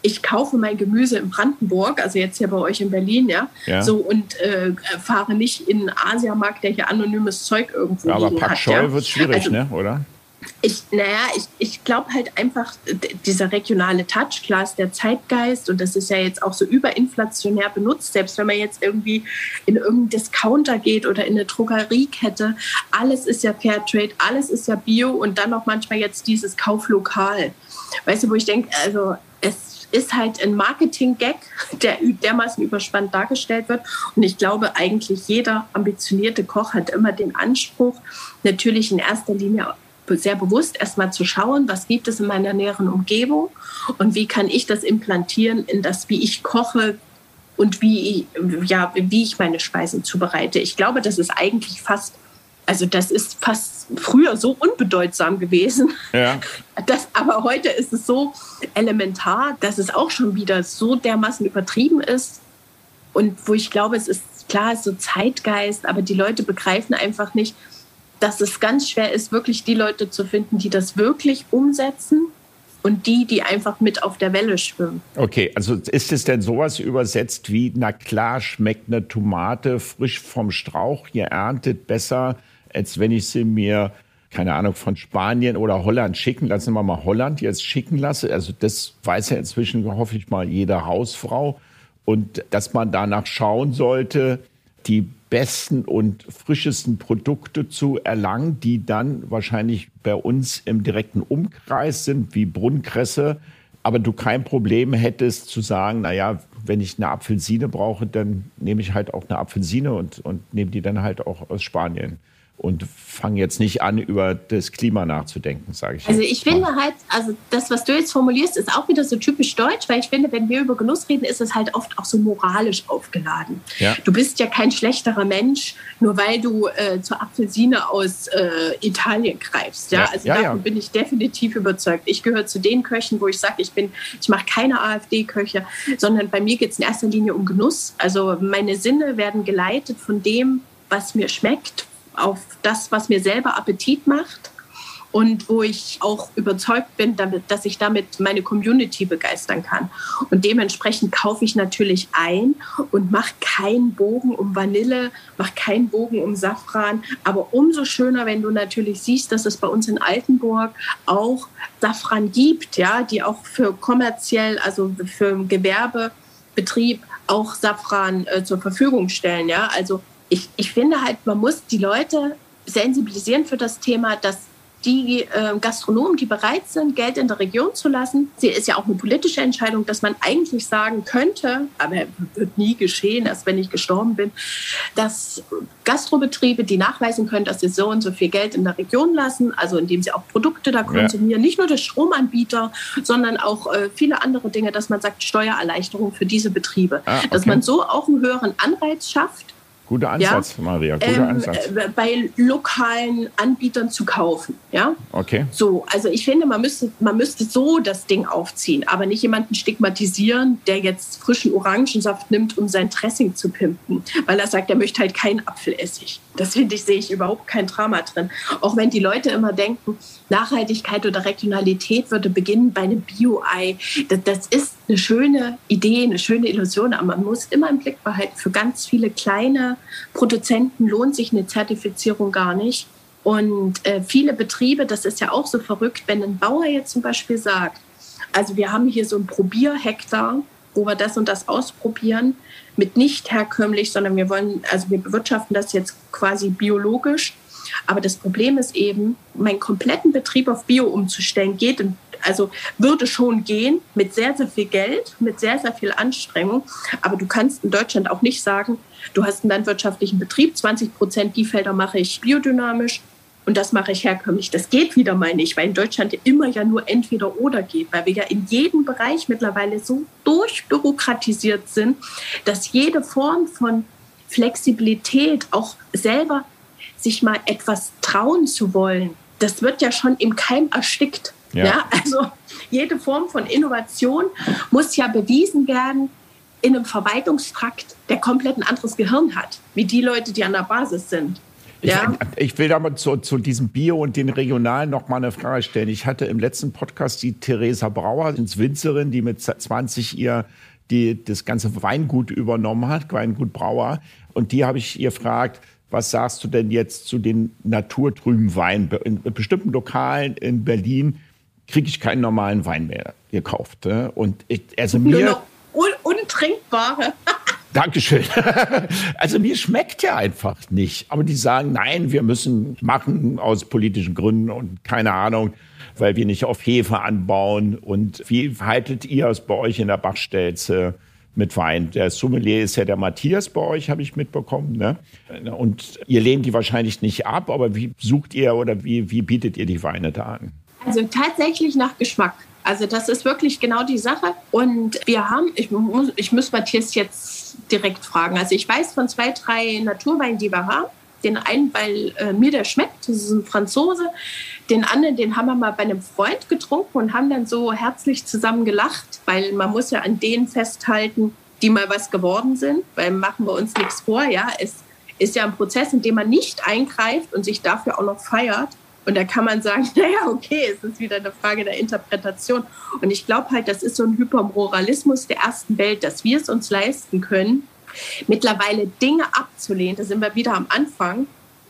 ich kaufe mein Gemüse in Brandenburg, also jetzt hier bei euch in Berlin, ja, ja. so und äh, fahre nicht in einen Asiamarkt, der hier anonymes Zeug irgendwo ja, aber Pak Choi ja. wird schwierig, also, ne, oder? Ich, naja, ich, ich glaube halt einfach, dieser regionale Touch, klar ist der Zeitgeist und das ist ja jetzt auch so überinflationär benutzt, selbst wenn man jetzt irgendwie in irgendeinen Discounter geht oder in eine Drogeriekette, alles ist ja Fairtrade, alles ist ja Bio und dann noch manchmal jetzt dieses Kauflokal. Weißt du, wo ich denke, also es ist halt ein Marketing-Gag, der dermaßen überspannt dargestellt wird. Und ich glaube, eigentlich jeder ambitionierte Koch hat immer den Anspruch, natürlich in erster Linie sehr bewusst erstmal zu schauen, was gibt es in meiner näheren Umgebung und wie kann ich das implantieren in das, wie ich koche und wie, ja, wie ich meine Speisen zubereite. Ich glaube, das ist eigentlich fast, also das ist fast früher so unbedeutsam gewesen. Ja. Das, aber heute ist es so elementar, dass es auch schon wieder so dermaßen übertrieben ist. Und wo ich glaube, es ist klar, es ist so Zeitgeist, aber die Leute begreifen einfach nicht, dass es ganz schwer ist, wirklich die Leute zu finden, die das wirklich umsetzen und die, die einfach mit auf der Welle schwimmen. Okay, also ist es denn sowas übersetzt wie, na klar, schmeckt eine Tomate frisch vom Strauch, ihr erntet besser, als wenn ich sie mir, keine Ahnung, von Spanien oder Holland schicken, lassen wir mal Holland jetzt schicken lasse. Also das weiß ja inzwischen, hoffe ich mal, jede Hausfrau. Und dass man danach schauen sollte, die besten und frischesten Produkte zu erlangen, die dann wahrscheinlich bei uns im direkten Umkreis sind, wie Brunnenkresse, aber du kein Problem hättest zu sagen, naja, wenn ich eine Apfelsine brauche, dann nehme ich halt auch eine Apfelsine und, und nehme die dann halt auch aus Spanien und fange jetzt nicht an, über das Klima nachzudenken, sage ich. Also ich finde halt, also das, was du jetzt formulierst, ist auch wieder so typisch deutsch, weil ich finde, wenn wir über Genuss reden, ist es halt oft auch so moralisch aufgeladen. Ja. Du bist ja kein schlechterer Mensch, nur weil du äh, zur Apfelsine aus äh, Italien greifst. Ja, ja. also ja, davon ja. bin ich definitiv überzeugt. Ich gehöre zu den Köchen, wo ich sage, ich bin, ich mache keine AfD-Köche, sondern bei mir geht es in erster Linie um Genuss. Also meine Sinne werden geleitet von dem, was mir schmeckt, auf das, was mir selber Appetit macht und wo ich auch überzeugt bin, damit, dass ich damit meine Community begeistern kann. Und dementsprechend kaufe ich natürlich ein und mache keinen Bogen um Vanille, mache keinen Bogen um Safran. Aber umso schöner, wenn du natürlich siehst, dass es bei uns in Altenburg auch Safran gibt, ja, die auch für kommerziell, also für Gewerbebetrieb auch Safran äh, zur Verfügung stellen. Ja, also ich, ich finde halt, man muss die Leute sensibilisieren für das Thema, dass die äh, Gastronomen, die bereit sind, Geld in der Region zu lassen. Sie ist ja auch eine politische Entscheidung, dass man eigentlich sagen könnte, aber wird nie geschehen, erst wenn ich gestorben bin, dass Gastrobetriebe, die nachweisen können, dass sie so und so viel Geld in der Region lassen, also indem sie auch Produkte da konsumieren, ja. nicht nur der Stromanbieter, sondern auch äh, viele andere Dinge, dass man sagt, Steuererleichterung für diese Betriebe, ah, okay. dass man so auch einen höheren Anreiz schafft, Guter Ansatz, ja? Maria, guter ähm, Ansatz. Äh, bei lokalen Anbietern zu kaufen. Ja? Okay. So, also ich finde, man müsste, man müsste so das Ding aufziehen, aber nicht jemanden stigmatisieren, der jetzt frischen Orangensaft nimmt, um sein Dressing zu pimpen, weil er sagt, er möchte halt keinen Apfelessig. Das finde ich, sehe ich überhaupt kein Drama drin. Auch wenn die Leute immer denken, Nachhaltigkeit oder Regionalität würde beginnen bei einem Bio-Ei. Das, das ist eine schöne Idee, eine schöne Illusion, aber man muss immer im Blick behalten, für ganz viele kleine Produzenten lohnt sich eine Zertifizierung gar nicht. Und äh, viele Betriebe, das ist ja auch so verrückt, wenn ein Bauer jetzt zum Beispiel sagt, also wir haben hier so ein Probierhektar, wo wir das und das ausprobieren, mit nicht herkömmlich, sondern wir wollen, also wir bewirtschaften das jetzt quasi biologisch. Aber das Problem ist eben, meinen kompletten Betrieb auf Bio umzustellen geht, also würde schon gehen mit sehr, sehr viel Geld, mit sehr, sehr viel Anstrengung. Aber du kannst in Deutschland auch nicht sagen, du hast einen landwirtschaftlichen Betrieb, 20 Prozent die Felder mache ich biodynamisch und das mache ich herkömmlich. Das geht wieder mal nicht, weil in Deutschland immer ja nur entweder oder geht, weil wir ja in jedem Bereich mittlerweile so durchbürokratisiert sind, dass jede Form von Flexibilität auch selber sich mal etwas trauen zu wollen, das wird ja schon im Keim erstickt. Ja. ja. also jede Form von Innovation muss ja bewiesen werden in einem Verwaltungstrakt, der komplett ein anderes Gehirn hat, wie die Leute, die an der Basis sind. Ja. Ich, ich, will aber zu, zu diesem Bio und den Regionalen noch mal eine Frage stellen. Ich hatte im letzten Podcast die Theresa Brauer, ins Winzerin, die mit 20 ihr die das ganze Weingut übernommen hat, Weingut Brauer. Und die habe ich ihr gefragt, Was sagst du denn jetzt zu den naturtrüben Weinen? In bestimmten Lokalen in Berlin kriege ich keinen normalen Wein mehr gekauft. Ne? Und ich, also mir. Un untrinkbare. Dankeschön. Also mir schmeckt ja einfach nicht. Aber die sagen, nein, wir müssen machen aus politischen Gründen und keine Ahnung, weil wir nicht auf Hefe anbauen. Und wie haltet ihr es bei euch in der Bachstelze mit Wein? Der Sommelier ist ja der Matthias bei euch, habe ich mitbekommen. Ne? Und ihr lehnt die wahrscheinlich nicht ab, aber wie sucht ihr oder wie, wie bietet ihr die Weine da an? Also tatsächlich nach Geschmack. Also das ist wirklich genau die Sache. Und wir haben, ich muss, ich muss Matthias jetzt direkt fragen. Also ich weiß von zwei, drei Naturweinen, die wir haben. Den einen, weil äh, mir der schmeckt, das ist ein Franzose. Den anderen, den haben wir mal bei einem Freund getrunken und haben dann so herzlich zusammen gelacht, weil man muss ja an denen festhalten, die mal was geworden sind, weil machen wir uns nichts vor, ja. Es ist ja ein Prozess, in dem man nicht eingreift und sich dafür auch noch feiert. Und da kann man sagen, naja, okay, es ist wieder eine Frage der Interpretation. Und ich glaube halt, das ist so ein Hypermoralismus der ersten Welt, dass wir es uns leisten können, mittlerweile Dinge abzulehnen. Da sind wir wieder am Anfang,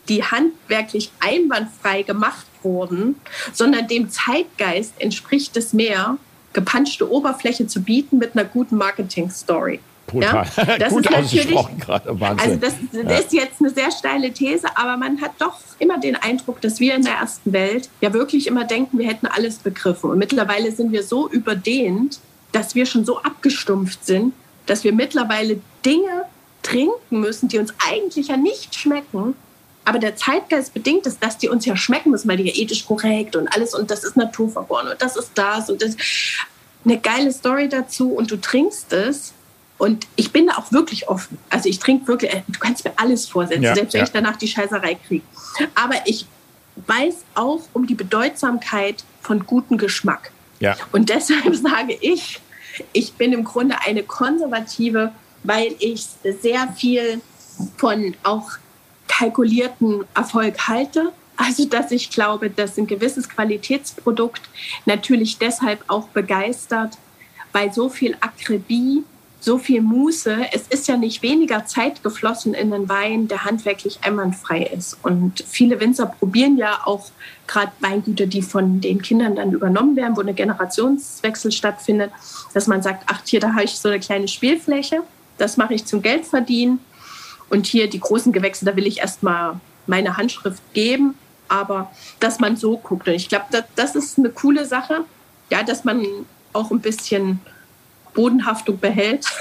die handwerklich einwandfrei gemacht wurden, sondern dem Zeitgeist entspricht es mehr, gepanschte Oberfläche zu bieten mit einer guten Marketing-Story. Brutal. Ja, das Gut ist ausgesprochen gerade. Wahnsinn. Also das, das ja. ist jetzt eine sehr steile These, aber man hat doch immer den Eindruck, dass wir in der ersten Welt ja wirklich immer denken, wir hätten alles begriffen. Und mittlerweile sind wir so überdehnt, dass wir schon so abgestumpft sind, dass wir mittlerweile Dinge trinken müssen, die uns eigentlich ja nicht schmecken. Aber der Zeitgeist bedingt es, dass die uns ja schmecken müssen, weil die ja ethisch korrekt und alles und das ist naturverborgen und das ist das und das. Eine geile Story dazu und du trinkst es und ich bin da auch wirklich offen. Also ich trinke wirklich, äh, du kannst mir alles vorsetzen, ja, selbst wenn ja. ich danach die Scheißerei kriege. Aber ich weiß auch um die Bedeutsamkeit von gutem Geschmack. Ja. Und deshalb sage ich, ich bin im Grunde eine Konservative, weil ich sehr viel von auch kalkulierten Erfolg halte. Also, dass ich glaube, dass ein gewisses Qualitätsprodukt natürlich deshalb auch begeistert, weil so viel Akribie so viel Muße. Es ist ja nicht weniger Zeit geflossen in den Wein, der handwerklich einwandfrei ist. Und viele Winzer probieren ja auch gerade Weingüter, die von den Kindern dann übernommen werden, wo eine Generationswechsel stattfindet, dass man sagt, ach hier, da habe ich so eine kleine Spielfläche, das mache ich zum Geldverdienen. Und hier die großen Gewächse, da will ich erstmal meine Handschrift geben. Aber dass man so guckt. Und ich glaube, das, das ist eine coole Sache, ja, dass man auch ein bisschen Bodenhaftung behält.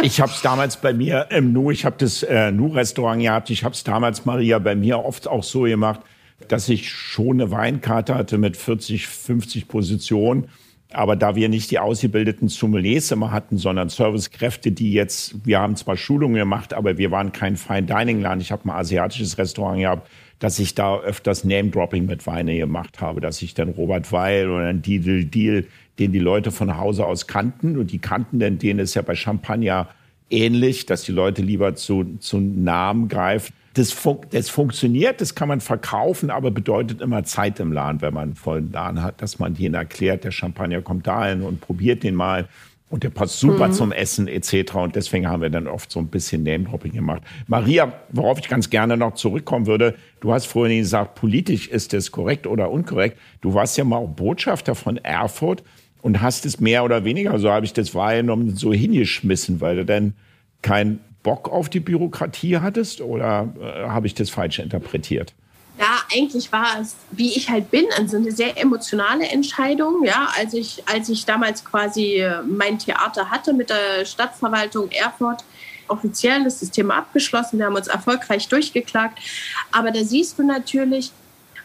Ich habe es damals bei mir im Nu, ich habe das äh, Nu-Restaurant gehabt, ich habe es damals, Maria, bei mir oft auch so gemacht, dass ich schon eine Weinkarte hatte mit 40, 50 Positionen. Aber da wir nicht die ausgebildeten Sommeliers immer hatten, sondern Servicekräfte, die jetzt, wir haben zwar Schulungen gemacht, aber wir waren kein Fine Dining Land. Ich habe mal asiatisches Restaurant gehabt, dass ich da öfters Name Dropping mit Weine gemacht habe, dass ich dann Robert Weil oder ein Deal Deal den die Leute von Hause aus kannten. Und die kannten, denn denen ist ja bei Champagner ähnlich, dass die Leute lieber zu, zu Namen greifen. Das, fun das funktioniert, das kann man verkaufen, aber bedeutet immer Zeit im Laden, wenn man einen vollen Laden hat, dass man denen erklärt, der Champagner kommt dahin und probiert den mal. Und der passt super mhm. zum Essen etc. Und deswegen haben wir dann oft so ein bisschen Name-Dropping gemacht. Maria, worauf ich ganz gerne noch zurückkommen würde, du hast vorhin gesagt, politisch ist es korrekt oder unkorrekt. Du warst ja mal Botschafter von Erfurt und hast es mehr oder weniger, so habe ich das wahrgenommen, so hingeschmissen, weil du dann keinen Bock auf die Bürokratie hattest oder äh, habe ich das falsch interpretiert? Ja, eigentlich war es, wie ich halt bin, also eine sehr emotionale Entscheidung. Ja, als ich, als ich damals quasi äh, mein Theater hatte mit der Stadtverwaltung Erfurt, offiziell ist das Thema abgeschlossen. Wir haben uns erfolgreich durchgeklagt. Aber da siehst du natürlich,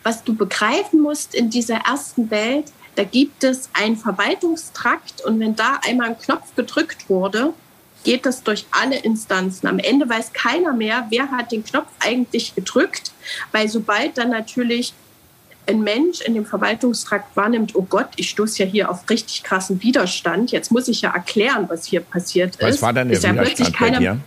was du begreifen musst in dieser ersten Welt, da gibt es einen Verwaltungstrakt und wenn da einmal ein Knopf gedrückt wurde, geht das durch alle Instanzen. Am Ende weiß keiner mehr, wer hat den Knopf eigentlich gedrückt, weil sobald dann natürlich ein Mensch in dem Verwaltungstrakt wahrnimmt, oh Gott, ich stoße ja hier auf richtig krassen Widerstand, jetzt muss ich ja erklären, was hier passiert ist. Was war denn der ist Widerstand keiner, bei dir?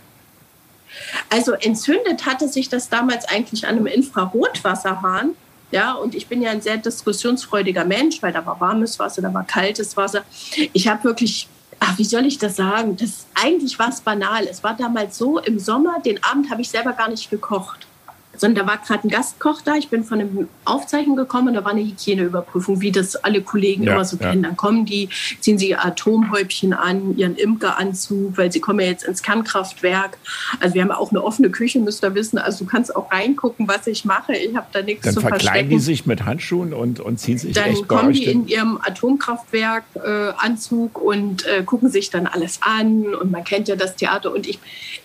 Also entzündet hatte sich das damals eigentlich an einem Infrarotwasserhahn. Ja, und ich bin ja ein sehr diskussionsfreudiger Mensch, weil da war warmes Wasser, da war kaltes Wasser. Ich habe wirklich, ach, wie soll ich das sagen? Das, eigentlich war es banal. Es war damals so, im Sommer, den Abend habe ich selber gar nicht gekocht. Sondern da war gerade ein Gastkoch da. Ich bin von einem Aufzeichen gekommen und da war eine Hygieneüberprüfung, wie das alle Kollegen ja, immer so ja. kennen. Dann kommen die, ziehen sie ihr Atomhäubchen an, ihren Imkeranzug, weil sie kommen ja jetzt ins Kernkraftwerk. Also wir haben auch eine offene Küche, müsst ihr wissen. Also du kannst auch reingucken, was ich mache. Ich habe da nichts Dann zu verkleiden verstecken. die sich mit Handschuhen und, und ziehen sich Dann echt kommen die in ihrem Atomkraftwerk-Anzug äh, und äh, gucken sich dann alles an. Und man kennt ja das Theater. Und ich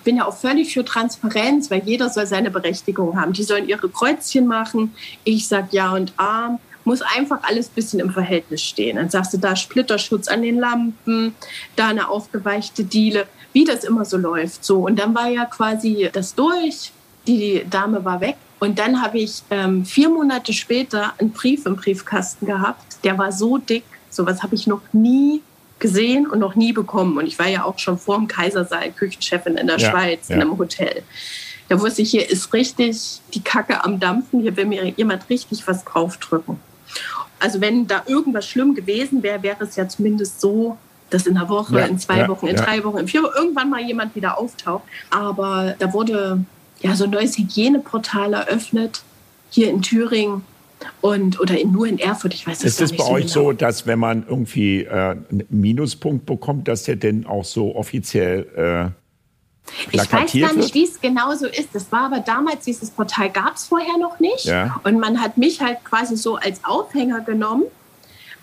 bin ja auch völlig für Transparenz, weil jeder soll seine Berechtigung haben. Die sollen ihre Kreuzchen machen. Ich sage Ja und A. Muss einfach alles ein bisschen im Verhältnis stehen. Dann sagst du da Splitterschutz an den Lampen, da eine aufgeweichte Diele, wie das immer so läuft. So, und dann war ja quasi das durch. Die Dame war weg. Und dann habe ich ähm, vier Monate später einen Brief im Briefkasten gehabt. Der war so dick. Sowas habe ich noch nie gesehen und noch nie bekommen. Und ich war ja auch schon vor dem Kaisersaal Küchenchefin in der ja, Schweiz, ja. in einem Hotel. Da wusste ich, hier ist richtig die Kacke am Dampfen, hier will mir jemand richtig was draufdrücken. Also wenn da irgendwas schlimm gewesen wäre, wäre es ja zumindest so, dass in einer Woche, ja, in zwei ja, Wochen, in ja. drei Wochen, in vier Wochen irgendwann mal jemand wieder auftaucht. Aber da wurde ja so ein neues Hygieneportal eröffnet, hier in Thüringen. Und, oder in, nur in Erfurt, ich weiß es nicht. Ist es bei so euch genau. so, dass wenn man irgendwie äh, einen Minuspunkt bekommt, dass der denn auch so offiziell äh ich weiß gar nicht, wie es genau so ist. Das war aber damals, dieses Portal gab es vorher noch nicht. Ja. Und man hat mich halt quasi so als Aufhänger genommen,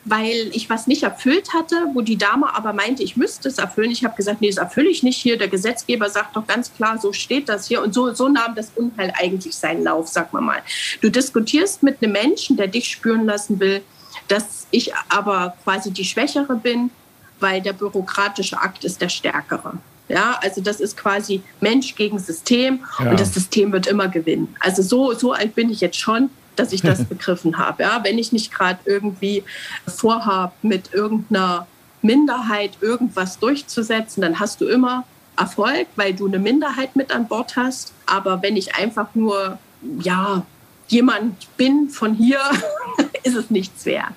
weil ich was nicht erfüllt hatte, wo die Dame aber meinte, ich müsste es erfüllen. Ich habe gesagt, nee, das erfülle ich nicht hier. Der Gesetzgeber sagt doch ganz klar, so steht das hier. Und so, so nahm das Unheil eigentlich seinen Lauf, sag mal mal. Du diskutierst mit einem Menschen, der dich spüren lassen will, dass ich aber quasi die Schwächere bin, weil der bürokratische Akt ist der stärkere. Ja, also das ist quasi Mensch gegen System ja. und das System wird immer gewinnen. Also so, so alt bin ich jetzt schon, dass ich das begriffen habe. Ja, wenn ich nicht gerade irgendwie vorhabe, mit irgendeiner Minderheit irgendwas durchzusetzen, dann hast du immer Erfolg, weil du eine Minderheit mit an Bord hast. Aber wenn ich einfach nur, ja, jemand bin von hier, ist es nichts wert.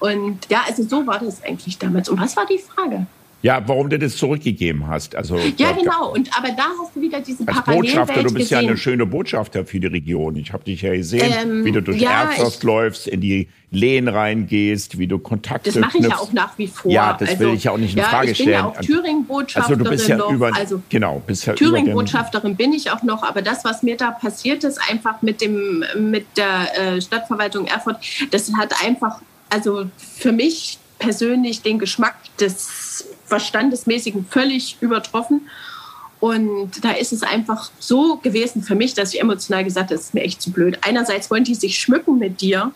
Und ja, also so war das eigentlich damals. Und was war die Frage? Ja, warum du das zurückgegeben hast. Also, ja, genau. Und aber da hast du wieder diese Als Botschafter, du bist gesehen. ja eine schöne Botschafter für die Region. Ich habe dich ja gesehen, ähm, wie du durch ja, Erzast läufst, in die Lehen reingehst, wie du Kontakte Das mache ich ja auch nach wie vor. Ja, das also, will ich ja auch nicht in ja, Frage stellen. Ich bin ja auch Thüringen-Botschafterin also, du bist ja noch. Über, also genau, bist ja Thüringen-Botschafterin bin ich auch noch. Aber das, was mir da passiert ist, einfach mit dem mit der äh, Stadtverwaltung Erfurt, das hat einfach, also für mich persönlich den Geschmack des Verstandesmäßigen völlig übertroffen. Und da ist es einfach so gewesen für mich, dass ich emotional gesagt habe, das ist mir echt zu blöd. Einerseits wollen die sich schmücken mit dir.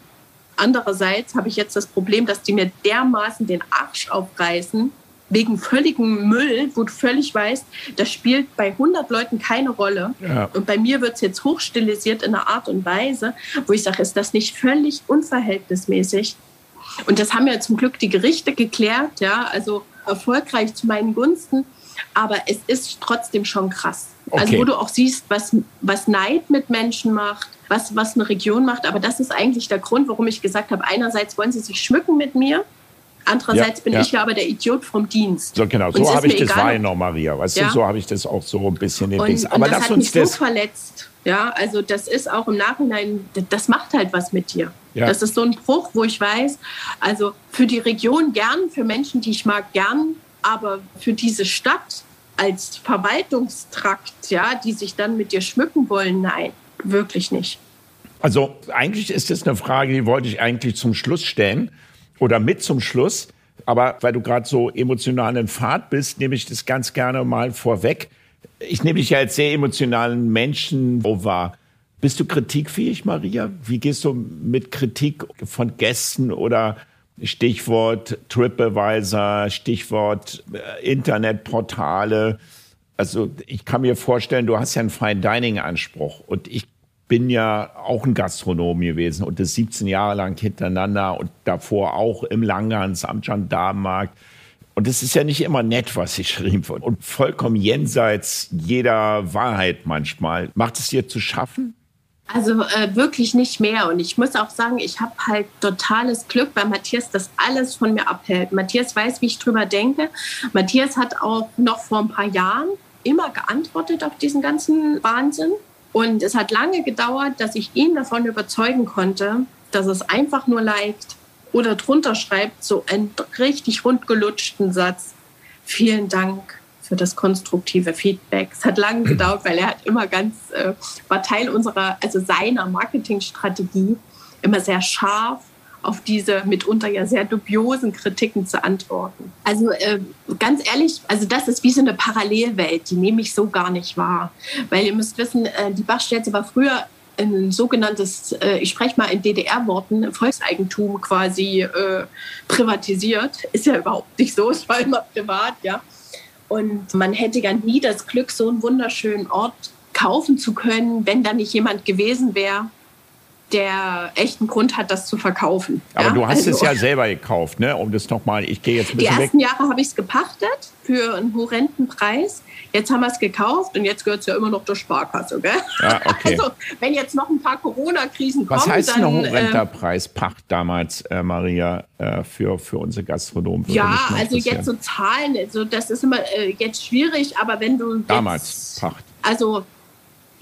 Andererseits habe ich jetzt das Problem, dass die mir dermaßen den Arsch aufreißen, wegen völligem Müll, wo du völlig weißt, das spielt bei 100 Leuten keine Rolle. Ja. Und bei mir wird es jetzt hochstilisiert in einer Art und Weise, wo ich sage, ist das nicht völlig unverhältnismäßig? Und das haben ja zum Glück die Gerichte geklärt, ja, also erfolgreich zu meinen Gunsten. Aber es ist trotzdem schon krass. Also okay. Also wo du auch siehst, was, was Neid mit Menschen macht, was, was eine Region macht. Aber das ist eigentlich der Grund, warum ich gesagt habe, einerseits wollen sie sich schmücken mit mir, Andererseits ja, bin ja. ich ja aber der Idiot vom Dienst. So genau, so habe ich das wahrgenommen, Maria. Weißt ja? du, so habe ich das auch so ein bisschen in und, Aber und das hat mich so verletzt. Ja, also das ist auch im Nachhinein, das macht halt was mit dir. Ja. Das ist so ein Bruch, wo ich weiß, also für die Region gern, für Menschen, die ich mag, gern, aber für diese Stadt als Verwaltungstrakt, ja, die sich dann mit dir schmücken wollen, nein, wirklich nicht. Also eigentlich ist das eine Frage, die wollte ich eigentlich zum Schluss stellen oder mit zum Schluss. Aber weil du gerade so emotional in Fahrt bist, nehme ich das ganz gerne mal vorweg. Ich nehme dich ja als sehr emotionalen Menschen wahr. Bist du kritikfähig, Maria? Wie gehst du mit Kritik von Gästen oder Stichwort TripAdvisor, Stichwort äh, Internetportale? Also ich kann mir vorstellen, du hast ja einen Fine Dining Anspruch und ich bin ja auch ein Gastronom gewesen und das 17 Jahre lang hintereinander und davor auch im Langhans am Gendarmenmarkt. Und es ist ja nicht immer nett, was geschrieben wird und vollkommen jenseits jeder Wahrheit manchmal. Macht es dir zu schaffen? Also äh, wirklich nicht mehr. Und ich muss auch sagen, ich habe halt totales Glück, weil Matthias das alles von mir abhält. Matthias weiß, wie ich drüber denke. Matthias hat auch noch vor ein paar Jahren immer geantwortet auf diesen ganzen Wahnsinn Und es hat lange gedauert, dass ich ihn davon überzeugen konnte, dass es einfach nur liked oder drunter schreibt, so einen richtig rundgelutschten Satz. Vielen Dank für das konstruktive Feedback. Es hat lange gedauert, weil er hat immer ganz, äh, war Teil unserer, also seiner Marketingstrategie, immer sehr scharf auf diese mitunter ja sehr dubiosen Kritiken zu antworten. Also äh, ganz ehrlich, also das ist wie so eine Parallelwelt, die nehme ich so gar nicht wahr. Weil ihr müsst wissen, äh, die Bachstelze war früher ein sogenanntes, äh, ich spreche mal in DDR-Worten, Volkseigentum quasi äh, privatisiert. Ist ja überhaupt nicht so, es war immer privat, ja. Und man hätte ja nie das Glück, so einen wunderschönen Ort kaufen zu können, wenn da nicht jemand gewesen wäre, der echten Grund hat, das zu verkaufen. Aber ja? du hast also, es ja selber gekauft, ne? Um das nochmal, ich gehe jetzt ein bisschen Die ersten weg. Jahre habe ich es gepachtet für einen horrenden Preis. Jetzt haben wir es gekauft und jetzt gehört es ja immer noch der Sparkasse, gell? Ja, okay. Also, wenn jetzt noch ein paar Corona-Krisen kommen, Was heißt dann, ein horrender äh, Preis, Pacht damals, äh, Maria, äh, für, für unsere Gastronomen? Ja, also jetzt so Zahlen, also das ist immer äh, jetzt schwierig, aber wenn du. Damals Pacht. Also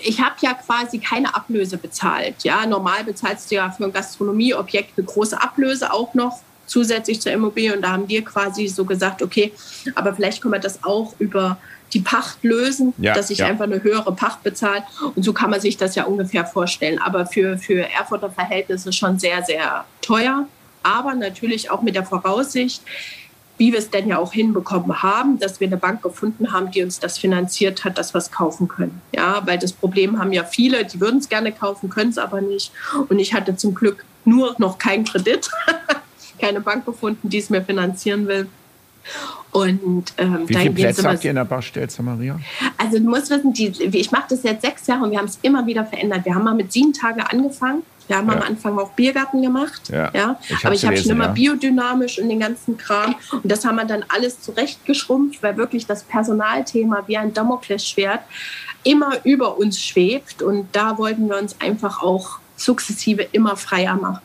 ich habe ja quasi keine Ablöse bezahlt. Ja, normal bezahlst du ja für ein Gastronomieobjekt eine große Ablöse auch noch zusätzlich zur Immobilie. Und da haben wir quasi so gesagt, okay, aber vielleicht können wir das auch über die Pacht lösen, ja, dass ich ja. einfach eine höhere Pacht bezahle. Und so kann man sich das ja ungefähr vorstellen. Aber für, für Erfurter Verhältnisse schon sehr, sehr teuer. Aber natürlich auch mit der Voraussicht, wie wir es denn ja auch hinbekommen haben, dass wir eine Bank gefunden haben, die uns das finanziert hat, dass wir es kaufen können. Ja, weil das Problem haben ja viele, die würden es gerne kaufen, können es aber nicht. Und ich hatte zum Glück nur noch keinen Kredit, keine Bank gefunden, die es mir finanzieren will. Und, ähm, Wie viele Plätze habt ihr in der Barstelze, Maria? Also du musst wissen, die, ich mache das jetzt sechs Jahre und wir haben es immer wieder verändert. Wir haben mal mit sieben Tagen angefangen. Wir haben ja. am Anfang auch Biergarten gemacht. Ja. ja. Ich aber ich habe schon immer ja. biodynamisch und den ganzen Kram. Und das haben wir dann alles zurechtgeschrumpft, weil wirklich das Personalthema wie ein Damoklesschwert immer über uns schwebt. Und da wollten wir uns einfach auch sukzessive immer freier machen.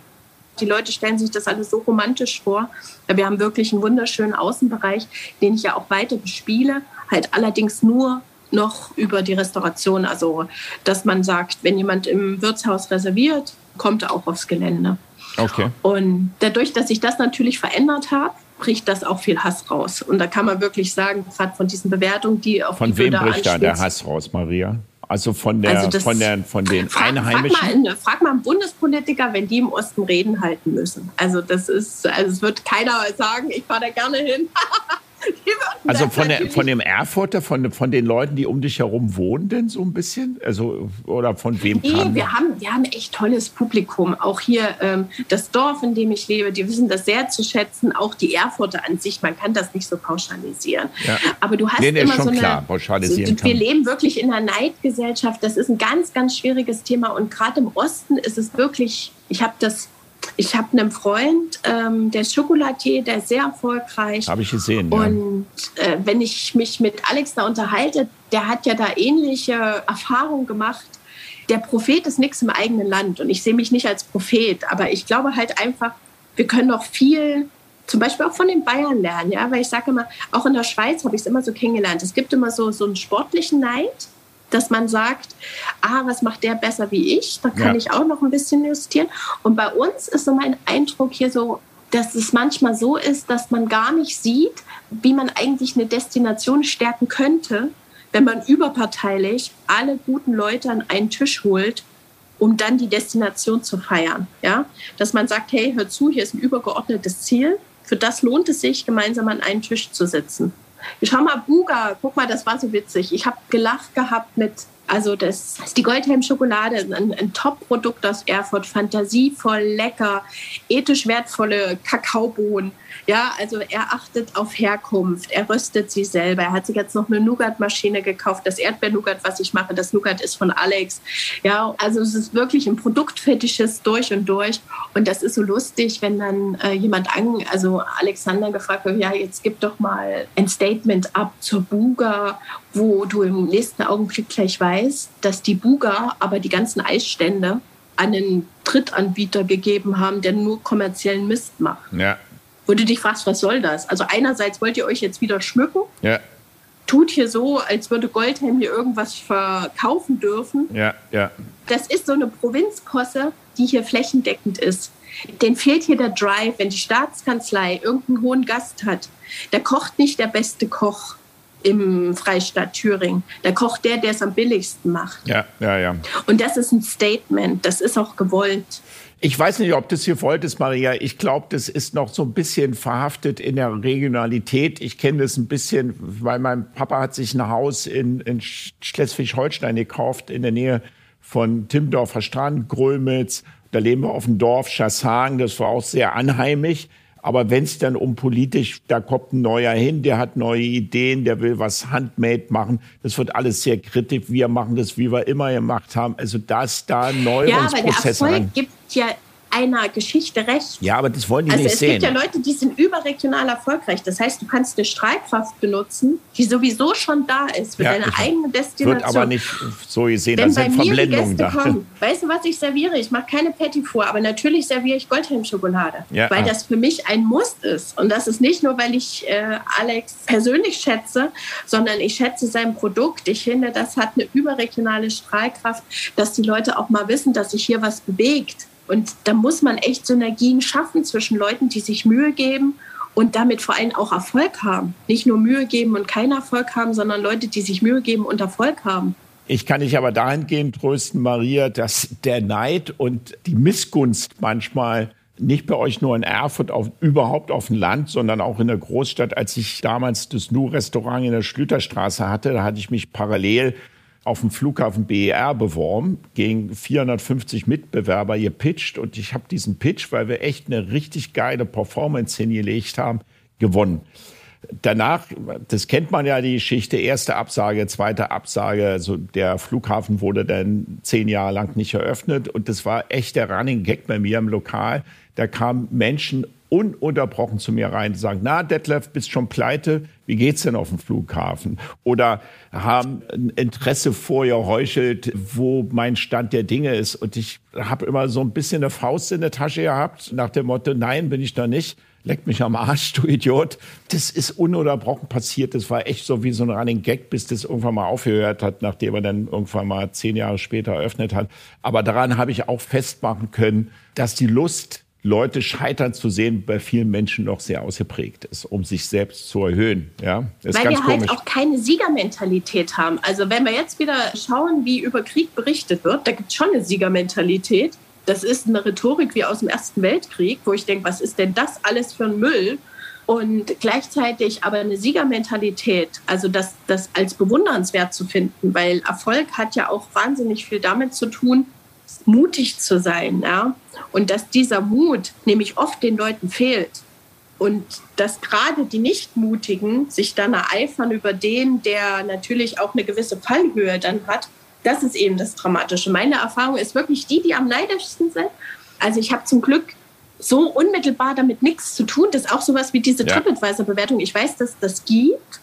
Die Leute stellen sich das alles so romantisch vor. Wir haben wirklich einen wunderschönen Außenbereich, den ich ja auch weiter bespiele, halt allerdings nur noch über die Restauration. Also, dass man sagt, wenn jemand im Wirtshaus reserviert, kommt auch aufs Gelände. Okay. Und dadurch, dass ich das natürlich verändert habe, bricht das auch viel Hass raus. Und da kann man wirklich sagen, gerade von diesen Bewertungen, die auf Von die wem bricht da der Hass raus, Maria? Also von, der, also von, der, von den frag, Einheimischen? Frag mal, frag mal einen Bundespolitiker, wenn die im Osten Reden halten müssen. Also das ist, also es wird keiner sagen, ich fahre da gerne hin. also von, der, von dem Erfurter, von, von den Leuten, die um dich herum wohnen, denn so ein bisschen? Also, oder von wem nee, wir haben, wir haben echt tolles Publikum. Auch hier ähm, das Dorf, in dem ich lebe, die wissen das sehr zu schätzen. Auch die Erfurter an sich, man kann das nicht so pauschalisieren. Ja. Aber du hast nee, nee, immer so eine... Klar, pauschalisieren so, wir leben wirklich in einer Neidgesellschaft. Das ist ein ganz, ganz schwieriges Thema. Und gerade im Osten ist es wirklich... Ich habe das ich habe einen Freund, ähm, der ist Schokolatier, der ist sehr erfolgreich. Habe ich gesehen. Ja. Und äh, wenn ich mich mit Alex da unterhalte, der hat ja da ähnliche Erfahrungen gemacht. Der Prophet ist nichts im eigenen Land und ich sehe mich nicht als Prophet, aber ich glaube halt einfach, wir können noch viel zum Beispiel auch von den Bayern lernen, ja, weil ich sage immer, auch in der Schweiz habe ich es immer so kennengelernt. Es gibt immer so, so einen sportlichen Neid dass man sagt, ah, was macht der besser wie ich? Da kann ja. ich auch noch ein bisschen justieren. Und bei uns ist so mein Eindruck hier so, dass es manchmal so ist, dass man gar nicht sieht, wie man eigentlich eine Destination stärken könnte, wenn man überparteilich alle guten Leute an einen Tisch holt, um dann die Destination zu feiern. Ja? Dass man sagt, hey, hör zu, hier ist ein übergeordnetes Ziel. Für das lohnt es sich, gemeinsam an einen Tisch zu sitzen. Schau mal, Buga, guck mal, das war so witzig. Ich habe gelacht gehabt mit, also das ist die Goldhelm-Schokolade, ein, ein Top-Produkt aus Erfurt, fantasievoll, lecker, ethisch wertvolle Kakaobohnen. Ja, also er achtet auf Herkunft, er röstet sie selber. Er hat sich jetzt noch eine Nougat-Maschine gekauft. Das Erdbeer-Nougat, was ich mache, das Nougat ist von Alex. Ja, also es ist wirklich ein Produktfetisches durch und durch. Und das ist so lustig, wenn dann äh, jemand an, also Alexander gefragt wird, ja, jetzt gib doch mal ein Statement ab zur Buga, wo du im nächsten Augenblick gleich weißt, dass die Buga aber die ganzen Eisstände an einen Drittanbieter gegeben haben, der nur kommerziellen Mist macht. Ja wo du dich fragst, was soll das? Also einerseits wollt ihr euch jetzt wieder schmücken. Ja. tut hier so, als würde Goldhelm hier irgendwas verkaufen dürfen. Ja, ja. Das ist so eine Provinzposse, die hier flächendeckend ist. Den fehlt hier der Drive, wenn die Staatskanzlei irgendeinen hohen Gast hat. Da kocht nicht der beste Koch im Freistaat Thüringen. Da kocht der, der es am billigsten macht. Ja, ja, ja. Und das ist ein Statement. Das ist auch gewollt. Ich weiß nicht, ob das hier gewollt ist, Maria. Ich glaube, das ist noch so ein bisschen verhaftet in der Regionalität. Ich kenne das ein bisschen, weil mein Papa hat sich ein Haus in, in Schleswig-Holstein gekauft, in der Nähe von Timmendorfer Strand, Grömitz. Da leben wir auf dem Dorf Schasshagen. Das war auch sehr anheimisch. Aber wenn es dann um politisch, da kommt ein neuer hin, der hat neue Ideen, der will was handmade machen, das wird alles sehr kritisch. Wir machen das, wie wir immer gemacht haben. Also dass da Neuerungsprozesse ja, aber der Erfolg gibt ja einer Geschichte recht. Ja, aber das wollen die also nicht sehen. Es gibt ja Leute, die sind überregional erfolgreich. Das heißt, du kannst eine Streitkraft benutzen, die sowieso schon da ist für ja, deine eigene Destination. Wird aber nicht so gesehen, Wenn da sind Verblendungen da. Kommen, weißt du, was ich serviere? Ich mache keine Petit Four, aber natürlich serviere ich Goldhelm-Schokolade, ja, weil ah. das für mich ein Muss ist. Und das ist nicht nur, weil ich äh, Alex persönlich schätze, sondern ich schätze sein Produkt. Ich finde, das hat eine überregionale Strahlkraft, dass die Leute auch mal wissen, dass sich hier was bewegt und da muss man echt Synergien schaffen zwischen Leuten, die sich Mühe geben und damit vor allem auch Erfolg haben. Nicht nur Mühe geben und keinen Erfolg haben, sondern Leute, die sich Mühe geben und Erfolg haben. Ich kann dich aber dahingehend trösten, Maria, dass der Neid und die Missgunst manchmal nicht bei euch nur in Erfurt, auf, überhaupt auf dem Land, sondern auch in der Großstadt. Als ich damals das Nu-Restaurant in der Schlüterstraße hatte, da hatte ich mich parallel auf dem Flughafen BER beworben, gegen 450 Mitbewerber gepitcht und ich habe diesen Pitch, weil wir echt eine richtig geile Performance hingelegt haben, gewonnen. Danach, das kennt man ja die Geschichte, erste Absage, zweite Absage, also der Flughafen wurde dann zehn Jahre lang nicht eröffnet und das war echt der Running Gag bei mir im Lokal. Da kamen Menschen ununterbrochen zu mir rein, sagen, na Detlef, bist schon pleite, wie geht's denn auf dem Flughafen? Oder haben ein Interesse vorher heuchelt, wo mein Stand der Dinge ist. Und ich habe immer so ein bisschen eine Faust in der Tasche gehabt, nach dem Motto, nein, bin ich da nicht. Leck mich am Arsch, du Idiot. Das ist ununterbrochen passiert. Das war echt so wie so ein Running Gag, bis das irgendwann mal aufgehört hat, nachdem er dann irgendwann mal zehn Jahre später eröffnet hat. Aber daran habe ich auch festmachen können, dass die Lust Leute scheitern zu sehen, bei vielen Menschen noch sehr ausgeprägt ist, um sich selbst zu erhöhen. Ja, Weil wir halt auch keine Siegermentalität haben. Also wenn wir jetzt wieder schauen, wie über Krieg berichtet wird, da gibt es schon eine Siegermentalität. Das ist eine Rhetorik wie aus dem Ersten Weltkrieg, wo ich denke, was ist denn das alles für ein Müll? Und gleichzeitig aber eine Siegermentalität, also das, das als bewundernswert zu finden, weil Erfolg hat ja auch wahnsinnig viel damit zu tun, mutig zu sein. Ja? Und dass dieser Mut nämlich oft den Leuten fehlt. Und dass gerade die Nichtmutigen sich dann ereifern über den, der natürlich auch eine gewisse Fallhöhe dann hat, das ist eben das Dramatische. Meine Erfahrung ist wirklich die, die am neidischsten sind. Also ich habe zum Glück so unmittelbar damit nichts zu tun. Das ist auch sowas wie diese ja. TripAdvisor-Bewertung. Ich weiß, dass das gibt.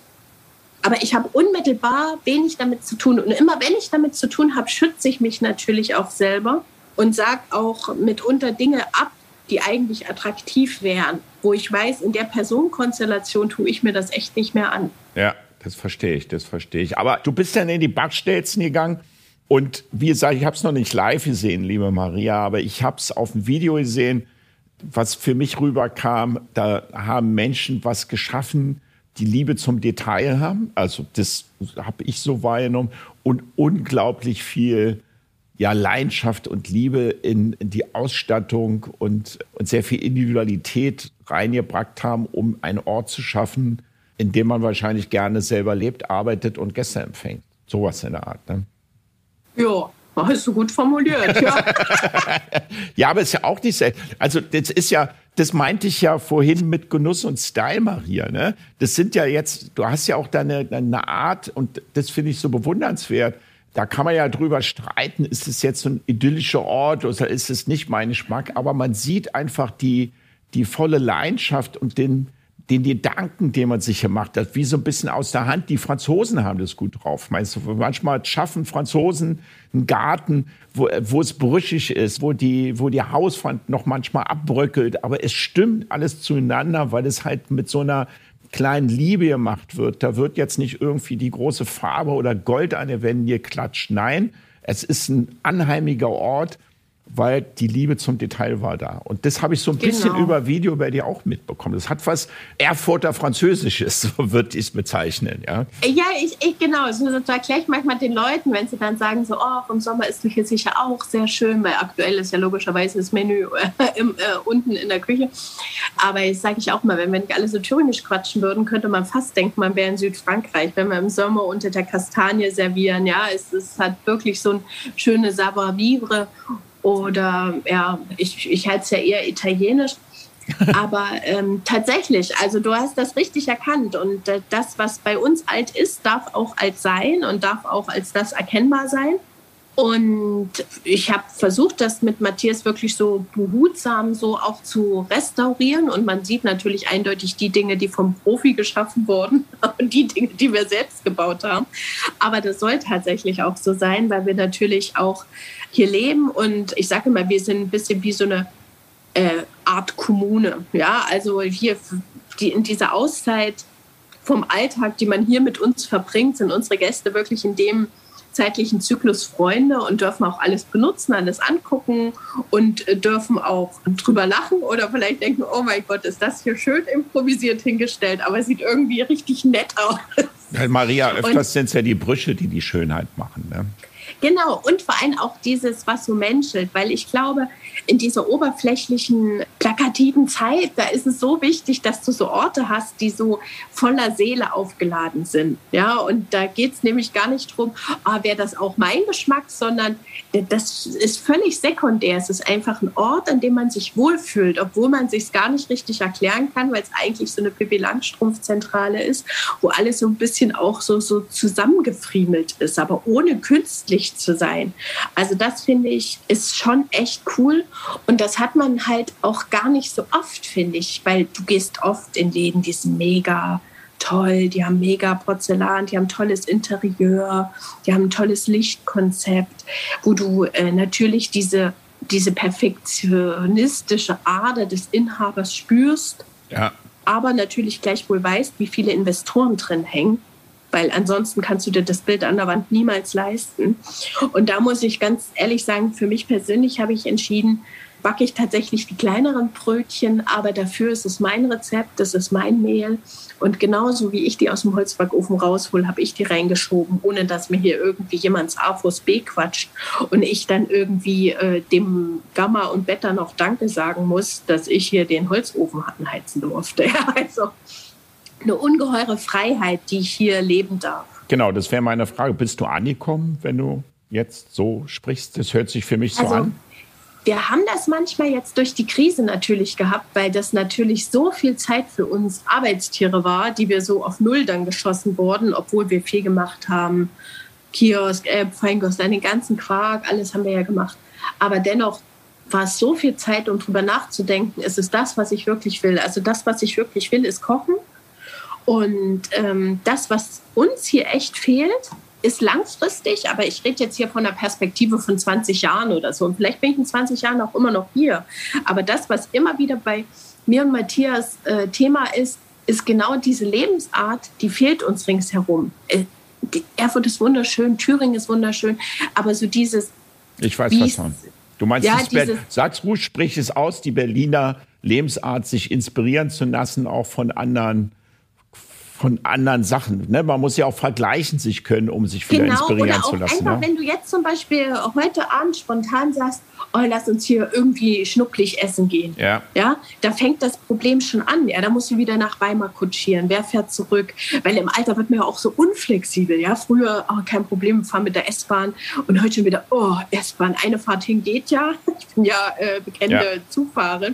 Aber ich habe unmittelbar wenig damit zu tun. Und immer wenn ich damit zu tun habe, schütze ich mich natürlich auch selber und sage auch mitunter Dinge ab, die eigentlich attraktiv wären, wo ich weiß, in der Personenkonstellation tue ich mir das echt nicht mehr an. Ja, das verstehe ich, das verstehe ich. Aber du bist dann in die Backstelzen gegangen und wie gesagt, ich habe es noch nicht live gesehen, liebe Maria, aber ich habe es auf dem Video gesehen, was für mich rüberkam. Da haben Menschen was geschaffen, die Liebe zum Detail haben. Also das habe ich so wahrgenommen und unglaublich viel ja, Leidenschaft und Liebe in, in die Ausstattung und, und sehr viel Individualität reingebracht haben, um einen Ort zu schaffen, in dem man wahrscheinlich gerne selber lebt, arbeitet und Gäste empfängt. Sowas in der Art. Ne? Ja, hast du gut formuliert, ja. ja, aber es ist ja auch nicht selten. Also das ist ja, das meinte ich ja vorhin mit Genuss und Style, Maria. Ne? Das sind ja jetzt, du hast ja auch deine, deine Art und das finde ich so bewundernswert. Da kann man ja drüber streiten, ist es jetzt so ein idyllischer Ort oder ist es nicht mein Geschmack. Aber man sieht einfach die, die volle Leidenschaft und den, den Gedanken, den man sich hier macht, das wie so ein bisschen aus der Hand. Die Franzosen haben das gut drauf. Meinst du, manchmal schaffen Franzosen einen Garten, wo, wo es brüchig ist, wo die, wo die Hauswand noch manchmal abbröckelt, aber es stimmt alles zueinander, weil es halt mit so einer kleinen Liebe gemacht wird. Da wird jetzt nicht irgendwie die große Farbe oder Gold an den Wänden geklatscht. Nein, es ist ein anheimiger Ort, weil die Liebe zum Detail war da. Und das habe ich so ein genau. bisschen über Video bei dir auch mitbekommen. Das hat was Erfurter Französisches, so würde ich es bezeichnen. Ja, ja ich, ich genau. So, so erkläre ich manchmal den Leuten, wenn sie dann sagen, so, oh, im Sommer ist hier sicher auch sehr schön, weil aktuell ist ja logischerweise das Menü äh, im, äh, unten in der Küche. Aber jetzt sage ich auch mal, wenn wir nicht alle so thüringisch quatschen würden, könnte man fast denken, man wäre in Südfrankreich, wenn wir im Sommer unter der Kastanie servieren. Ja, es, es hat wirklich so ein schönes Savoir-vivre oder ja, ich, ich halte es ja eher italienisch. Aber ähm, tatsächlich, also du hast das richtig erkannt und äh, das, was bei uns alt ist, darf auch alt sein und darf auch als das erkennbar sein. Und ich habe versucht, das mit Matthias wirklich so behutsam so auch zu restaurieren. Und man sieht natürlich eindeutig die Dinge, die vom Profi geschaffen wurden und die Dinge, die wir selbst gebaut haben. Aber das soll tatsächlich auch so sein, weil wir natürlich auch hier leben. Und ich sage immer, wir sind ein bisschen wie so eine äh, Art Kommune. Ja, also hier die, in dieser Auszeit vom Alltag, die man hier mit uns verbringt, sind unsere Gäste wirklich in dem zeitlichen Zyklus Freunde und dürfen auch alles benutzen, alles angucken und äh, dürfen auch drüber lachen oder vielleicht denken, oh mein Gott, ist das hier schön improvisiert hingestellt, aber es sieht irgendwie richtig nett aus. Maria, öfters sind es ja die Brüche, die die Schönheit machen. Ne? Genau, und vor allem auch dieses, was so menschelt, weil ich glaube, in dieser oberflächlichen, plakativen Zeit, da ist es so wichtig, dass du so Orte hast, die so voller Seele aufgeladen sind. Ja, und da geht es nämlich gar nicht darum, ah, wäre das auch mein Geschmack, sondern das ist völlig sekundär. Es ist einfach ein Ort, an dem man sich wohlfühlt, obwohl man sich gar nicht richtig erklären kann, weil es eigentlich so eine Pippi Langstrumpf-Zentrale ist, wo alles so ein bisschen auch so, so zusammengefriemelt ist, aber ohne künstlich zu sein. Also das finde ich ist schon echt cool und das hat man halt auch gar nicht so oft, finde ich, weil du gehst oft in Läden, die sind mega toll, die haben mega Porzellan, die haben tolles Interieur, die haben ein tolles Lichtkonzept, wo du äh, natürlich diese, diese perfektionistische Ader des Inhabers spürst, ja. aber natürlich gleichwohl weißt, wie viele Investoren drin hängen weil ansonsten kannst du dir das Bild an der Wand niemals leisten. Und da muss ich ganz ehrlich sagen, für mich persönlich habe ich entschieden, backe ich tatsächlich die kleineren Brötchen, aber dafür ist es mein Rezept, das ist mein Mehl. Und genauso wie ich die aus dem Holzbackofen raushole, habe ich die reingeschoben, ohne dass mir hier irgendwie jemands A vors B quatscht und ich dann irgendwie äh, dem Gamma und Beta noch Danke sagen muss, dass ich hier den Holzofen heizen durfte. also eine ungeheure Freiheit, die ich hier leben darf. Genau, das wäre meine Frage. Bist du angekommen, wenn du jetzt so sprichst? Das hört sich für mich so also, an. Wir haben das manchmal jetzt durch die Krise natürlich gehabt, weil das natürlich so viel Zeit für uns Arbeitstiere war, die wir so auf Null dann geschossen wurden, obwohl wir viel gemacht haben. Kiosk, App, Feinkost, den ganzen Quark, alles haben wir ja gemacht. Aber dennoch war es so viel Zeit, um drüber nachzudenken, ist es das, was ich wirklich will. Also das, was ich wirklich will, ist kochen. Und ähm, das, was uns hier echt fehlt, ist langfristig, aber ich rede jetzt hier von einer Perspektive von 20 Jahren oder so. Und vielleicht bin ich in 20 Jahren auch immer noch hier. Aber das, was immer wieder bei mir und Matthias äh, Thema ist, ist genau diese Lebensart, die fehlt uns ringsherum. Äh, Erfurt ist wunderschön, Thüringen ist wunderschön, aber so dieses. Ich weiß was von. Du meinst, ja, dieses, sag's ruhig, sprich es aus, die Berliner Lebensart, sich inspirieren zu lassen, auch von anderen von anderen Sachen. Ne? Man muss ja auch vergleichen sich können, um sich wieder genau, inspirieren zu lassen. Einfach, ne? wenn du jetzt zum Beispiel heute Abend spontan sagst, oh, lass uns hier irgendwie schnucklig essen gehen. Ja. ja. Da fängt das Problem schon an. Ja, da musst du wieder nach Weimar kutschieren. Wer fährt zurück? Weil im Alter wird man ja auch so unflexibel. Ja, früher oh, kein Problem, fahren mit der S-Bahn und heute schon wieder, oh, S-Bahn, eine Fahrt hin geht ja. Ich bin ja äh, bekannte ja. Zufahrer.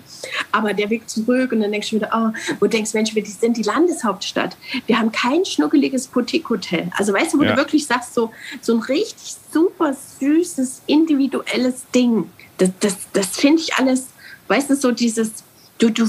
Aber der Weg zurück und dann denkst du wieder, oh, wo du denkst, Mensch, wir sind die Landeshauptstadt. Wir haben kein schnuckeliges Boutique-Hotel. Also weißt du, wo ja. du wirklich sagst, so, so ein richtig super süßes, individuelles Ding das, das, das finde ich alles, weißt du, so dieses, du, du,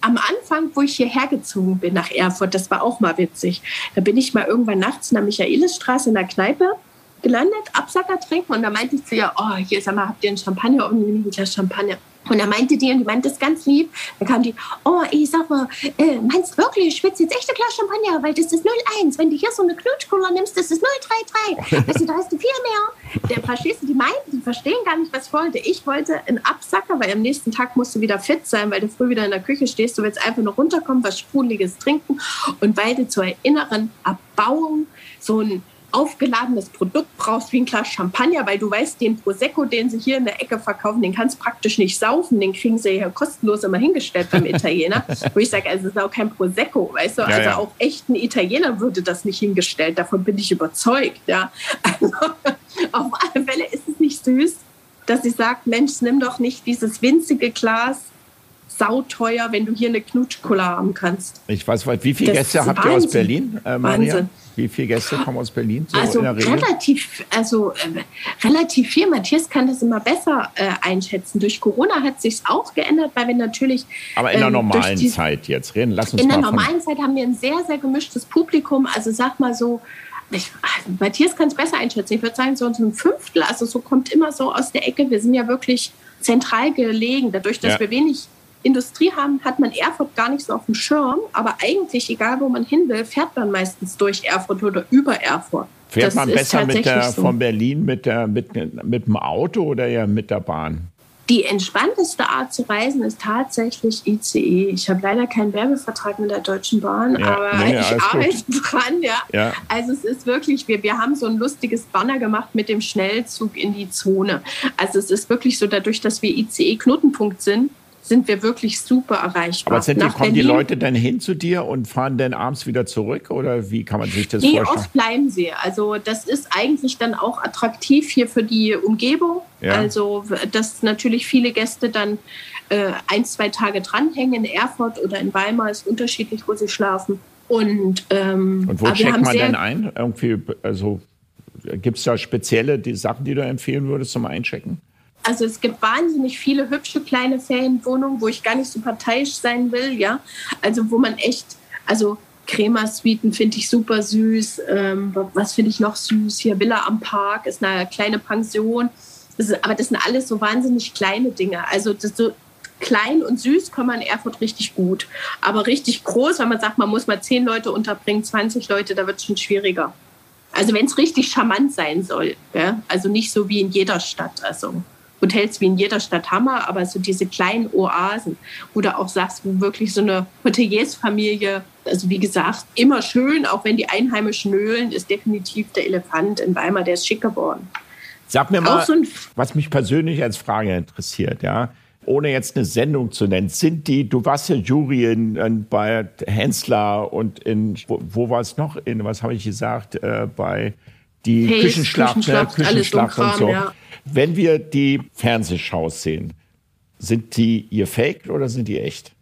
am Anfang, wo ich hierher gezogen bin nach Erfurt, das war auch mal witzig. Da bin ich mal irgendwann nachts in der Michaelisstraße in der Kneipe gelandet, Absacker trinken und da meinte ich zu ihr, oh, hier, sag mal, habt ihr einen Champagner? Und ein Glas Champagner. Und da meinte die, und die meinte das ganz lieb, dann kam die, oh, ich sag mal, äh, meinst du wirklich, ich schwitze jetzt echt ein Glas Champagner, weil das ist 01. Wenn du hier so eine Knutschcola nimmst, das ist 033. weißt du, da hast du viel mehr. Der verstehst du, die meinten, die verstehen gar nicht, was ich wollte. Ich wollte einen Absacker, weil am nächsten Tag musst du wieder fit sein, weil du früh wieder in der Küche stehst. Du willst einfach nur runterkommen, was Sprudeliges trinken und weil du zur inneren Erbauung so ein aufgeladenes Produkt brauchst wie ein Glas Champagner, weil du weißt, den Prosecco, den sie hier in der Ecke verkaufen, den kannst du praktisch nicht saufen, den kriegen sie ja kostenlos immer hingestellt beim Italiener. Wo ich sage, also es ist auch kein Prosecco, weißt du, ja, also ja. auch echt ein Italiener würde das nicht hingestellt, davon bin ich überzeugt, ja. Also, auf alle Fälle ist es nicht süß, dass ich sage, Mensch, nimm doch nicht dieses winzige Glas sauteuer, wenn du hier eine Knutschcola haben kannst. Ich weiß, wie viele das Gäste habt ihr aus Berlin, äh, Maria? Wahnsinn. Wie viele Gäste kommen aus Berlin? So also relativ, also äh, relativ viel. Matthias kann das immer besser äh, einschätzen. Durch Corona hat sich auch geändert, weil wir natürlich. Aber in der ähm, normalen die, Zeit jetzt reden. Lass uns in der normalen Zeit haben wir ein sehr, sehr gemischtes Publikum. Also sag mal so. Ich, Matthias kann es besser einschätzen. Ich würde sagen, so ein Fünftel. Also so kommt immer so aus der Ecke. Wir sind ja wirklich zentral gelegen. Dadurch, dass ja. wir wenig Industrie haben, hat man Erfurt gar nicht so auf dem Schirm. Aber eigentlich, egal wo man hin will, fährt man meistens durch Erfurt oder über Erfurt. Fährt das man besser mit der, so. von Berlin mit, der, mit, mit dem Auto oder ja mit der Bahn? Die entspannteste Art zu reisen ist tatsächlich ICE. Ich habe leider keinen Werbevertrag mit der Deutschen Bahn, ja, aber nee, ich arbeite gut. dran. Ja. ja. Also es ist wirklich, wir, wir haben so ein lustiges Banner gemacht mit dem Schnellzug in die Zone. Also es ist wirklich so, dadurch, dass wir ICE Knotenpunkt sind, sind wir wirklich super erreichbar. Aber sind die, kommen die Leute dann hin zu dir und fahren dann abends wieder zurück oder wie kann man sich das nee, vorstellen? oft bleiben sie. Also das ist eigentlich dann auch attraktiv hier für die Umgebung. Ja. Also dass natürlich viele Gäste dann äh, ein, zwei Tage dranhängen in Erfurt oder in Weimar, ist unterschiedlich, wo sie schlafen. Und, ähm, und wo checkt man denn ein? Irgendwie, also gibt es da spezielle die Sachen, die du empfehlen würdest zum Einchecken? Also es gibt wahnsinnig viele hübsche kleine Ferienwohnungen, wo ich gar nicht so parteiisch sein will, ja. Also wo man echt, also Crema-Suiten finde ich super süß. Ähm, was finde ich noch süß? Hier Villa am Park ist eine kleine Pension. Das ist, aber das sind alles so wahnsinnig kleine Dinge. Also das so klein und süß kann man in Erfurt richtig gut. Aber richtig groß, wenn man sagt, man muss mal zehn Leute unterbringen, 20 Leute, da wird es schon schwieriger. Also wenn es richtig charmant sein soll. Ja? Also nicht so wie in jeder Stadt. Also Hotels wie in jeder Stadt Hammer, aber so diese kleinen Oasen, wo du auch sagst, wo wirklich so eine Hoteliersfamilie, also wie gesagt, immer schön, auch wenn die Einheimischen nölen, ist definitiv der Elefant in Weimar, der ist schick geworden. Sag mir mal, so was mich persönlich als Frage interessiert, ja, ohne jetzt eine Sendung zu nennen, sind die, du warst ja Jury in, in, bei Hensler und in, wo, wo war es noch, in, was habe ich gesagt, äh, bei die Pace, Küchenschlacht, Küchenschlacht, ne? Küchenschlacht so und so. Ja. Wenn wir die Fernsehshows sehen, sind die ihr Fake oder sind die echt?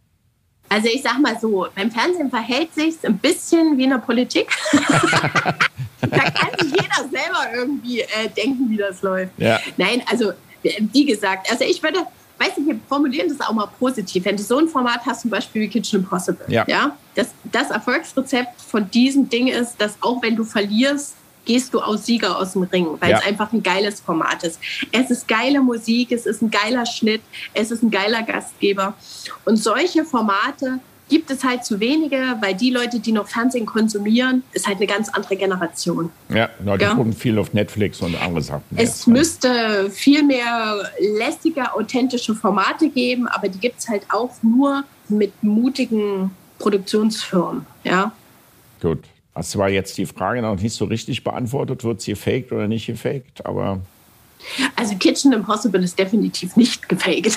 Also ich sag mal so, beim Fernsehen verhält sich ein bisschen wie in der Politik. da kann sich jeder selber irgendwie äh, denken, wie das läuft. Ja. Nein, also wie gesagt, also ich würde, weißt du, wir formulieren das auch mal positiv. Wenn du so ein Format hast, zum Beispiel wie Kitchen Impossible, ja. ja das, das Erfolgsrezept von diesem Ding ist, dass auch wenn du verlierst, gehst du aus Sieger aus dem Ring, weil ja. es einfach ein geiles Format ist. Es ist geile Musik, es ist ein geiler Schnitt, es ist ein geiler Gastgeber. Und solche Formate gibt es halt zu wenige, weil die Leute, die noch Fernsehen konsumieren, ist halt eine ganz andere Generation. Ja, die ja. gucken viel auf Netflix und andere Sachen. Es müsste viel mehr lästige, authentische Formate geben, aber die gibt es halt auch nur mit mutigen Produktionsfirmen. Ja. Gut. Das war jetzt die Frage noch nicht so richtig beantwortet, wird sie gefaked oder nicht gefaked, aber. Also Kitchen Impossible ist definitiv nicht gefaked.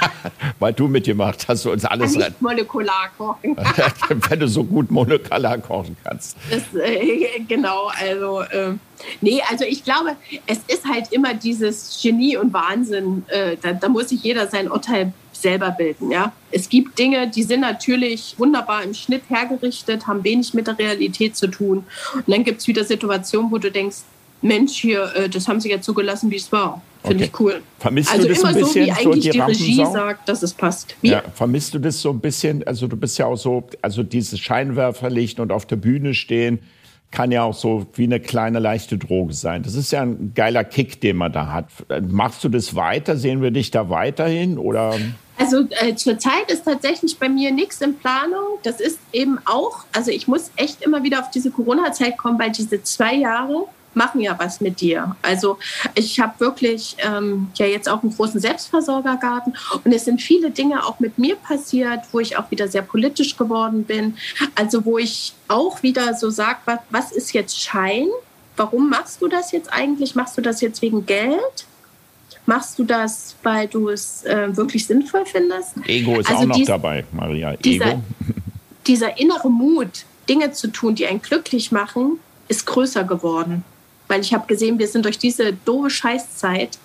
Weil du mitgemacht hast, du uns alles nicht molekular kochen. Wenn du so gut molekular kochen kannst. Das, äh, genau, also äh, nee, also ich glaube, es ist halt immer dieses Genie und Wahnsinn. Äh, da, da muss sich jeder sein Urteil selber bilden. Ja? Es gibt Dinge, die sind natürlich wunderbar im Schnitt hergerichtet, haben wenig mit der Realität zu tun. Und dann gibt es wieder Situationen, wo du denkst, Mensch, hier, äh, das haben sie jetzt so gelassen, wie es war. Finde okay. ich cool. Vermisst also du das immer ein bisschen, so, wie eigentlich so die, die Regie sagt, dass es passt. Wie? Ja, vermisst du das so ein bisschen? Also du bist ja auch so, also dieses Scheinwerferlicht und auf der Bühne stehen. kann ja auch so wie eine kleine leichte Droge sein. Das ist ja ein geiler Kick, den man da hat. Machst du das weiter? Sehen wir dich da weiterhin oder? Also äh, zurzeit ist tatsächlich bei mir nichts in Planung. Das ist eben auch, also ich muss echt immer wieder auf diese Corona-Zeit kommen, weil diese zwei Jahre machen ja was mit dir. Also ich habe wirklich ähm, ja jetzt auch einen großen Selbstversorgergarten und es sind viele Dinge auch mit mir passiert, wo ich auch wieder sehr politisch geworden bin. Also wo ich auch wieder so sage, was, was ist jetzt Schein? Warum machst du das jetzt eigentlich? Machst du das jetzt wegen Geld? Machst du das, weil du es äh, wirklich sinnvoll findest? Ego ist also auch noch dies, dabei, Maria. Ego. Dieser, dieser innere Mut, Dinge zu tun, die einen glücklich machen, ist größer geworden. Weil ich habe gesehen, wir sind durch diese doofe Scheißzeit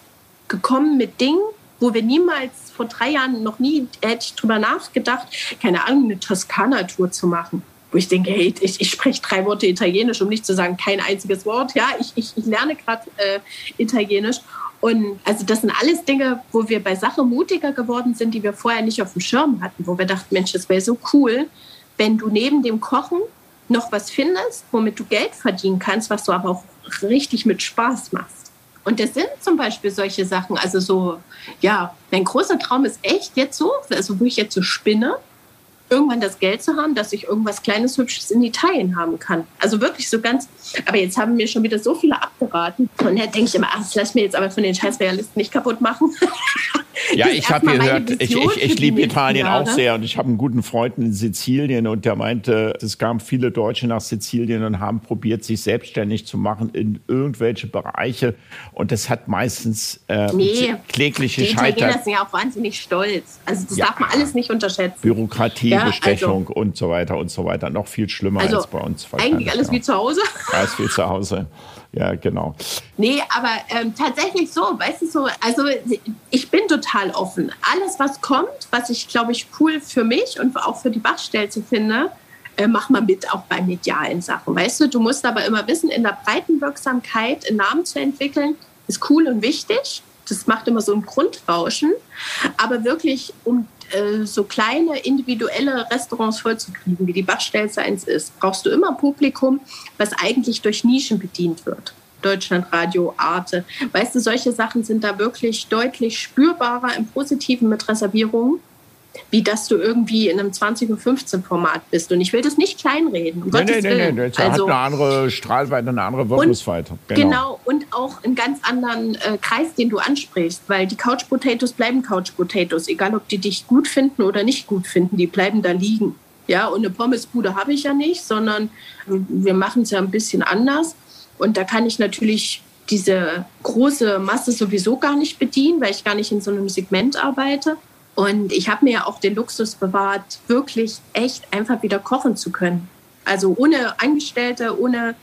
gekommen mit Dingen, wo wir niemals vor drei Jahren noch nie hätte ich drüber nachgedacht, keine Ahnung, eine Toskana-Tour zu machen. Wo ich denke, hey, ich, ich spreche drei Worte Italienisch, um nicht zu sagen kein einziges Wort. Ja, ich, ich, ich lerne gerade äh, Italienisch. Und also das sind alles Dinge, wo wir bei Sache mutiger geworden sind, die wir vorher nicht auf dem Schirm hatten, wo wir dachten, Mensch, das wäre so cool, wenn du neben dem Kochen noch was findest, womit du Geld verdienen kannst, was du aber auch richtig mit Spaß machst. Und das sind zum Beispiel solche Sachen, also so, ja, mein großer Traum ist echt jetzt so, also wo ich jetzt so spinne, irgendwann das Geld zu haben, dass ich irgendwas Kleines, Hübsches in Italien haben kann. Also wirklich so ganz, aber jetzt haben mir schon wieder so viele abgeraten. Und da denke ich immer, ach, das lass mir jetzt aber von den scheiß Realisten nicht kaputt machen. Ja, ich habe gehört, ich, ich, ich liebe Italien Jahre. auch sehr und ich habe einen guten Freund in Sizilien und der meinte, es kamen viele Deutsche nach Sizilien und haben probiert, sich selbstständig zu machen in irgendwelche Bereiche und das hat meistens äh, nee, klägliche Scheiter. Die Italiener sind ja auch wahnsinnig stolz. Also das ja. darf man alles nicht unterschätzen. Bürokratie, ja, Bestechung also, und so weiter und so weiter. Noch viel schlimmer also, als bei uns. Eigentlich alles wie zu Hause. Alles wie zu Hause. Ja, genau. Nee, aber ähm, tatsächlich so, weißt du so, also ich bin total offen. Alles, was kommt, was ich, glaube ich, cool für mich und auch für die Bachstelze finde, äh, mach mal mit, auch bei medialen Sachen. Weißt du, du musst aber immer wissen, in der breiten Wirksamkeit einen Namen zu entwickeln, ist cool und wichtig. Das macht immer so ein Grundrauschen. Aber wirklich, um äh, so kleine individuelle Restaurants vollzukriegen, wie die Bachstelze eins ist, brauchst du immer Publikum, was eigentlich durch Nischen bedient wird. Deutschlandradio, Arte. Weißt du, solche Sachen sind da wirklich deutlich spürbarer im Positiven mit Reservierungen wie dass du irgendwie in einem 20.15 Uhr Format bist. Und ich will das nicht kleinreden. Um nee, nee, nee, nee, das also, hat eine andere Strahlweite, eine andere Wirkungsweite. Genau. genau. und auch einen ganz anderen äh, Kreis, den du ansprichst, weil die Couch Potatoes bleiben Couch Potatoes, egal ob die dich gut finden oder nicht gut finden, die bleiben da liegen. Ja, und eine Pommesbude habe ich ja nicht, sondern wir machen es ja ein bisschen anders. Und da kann ich natürlich diese große Masse sowieso gar nicht bedienen, weil ich gar nicht in so einem Segment arbeite. Und ich habe mir ja auch den Luxus bewahrt, wirklich echt einfach wieder kochen zu können. Also ohne Angestellte, ohne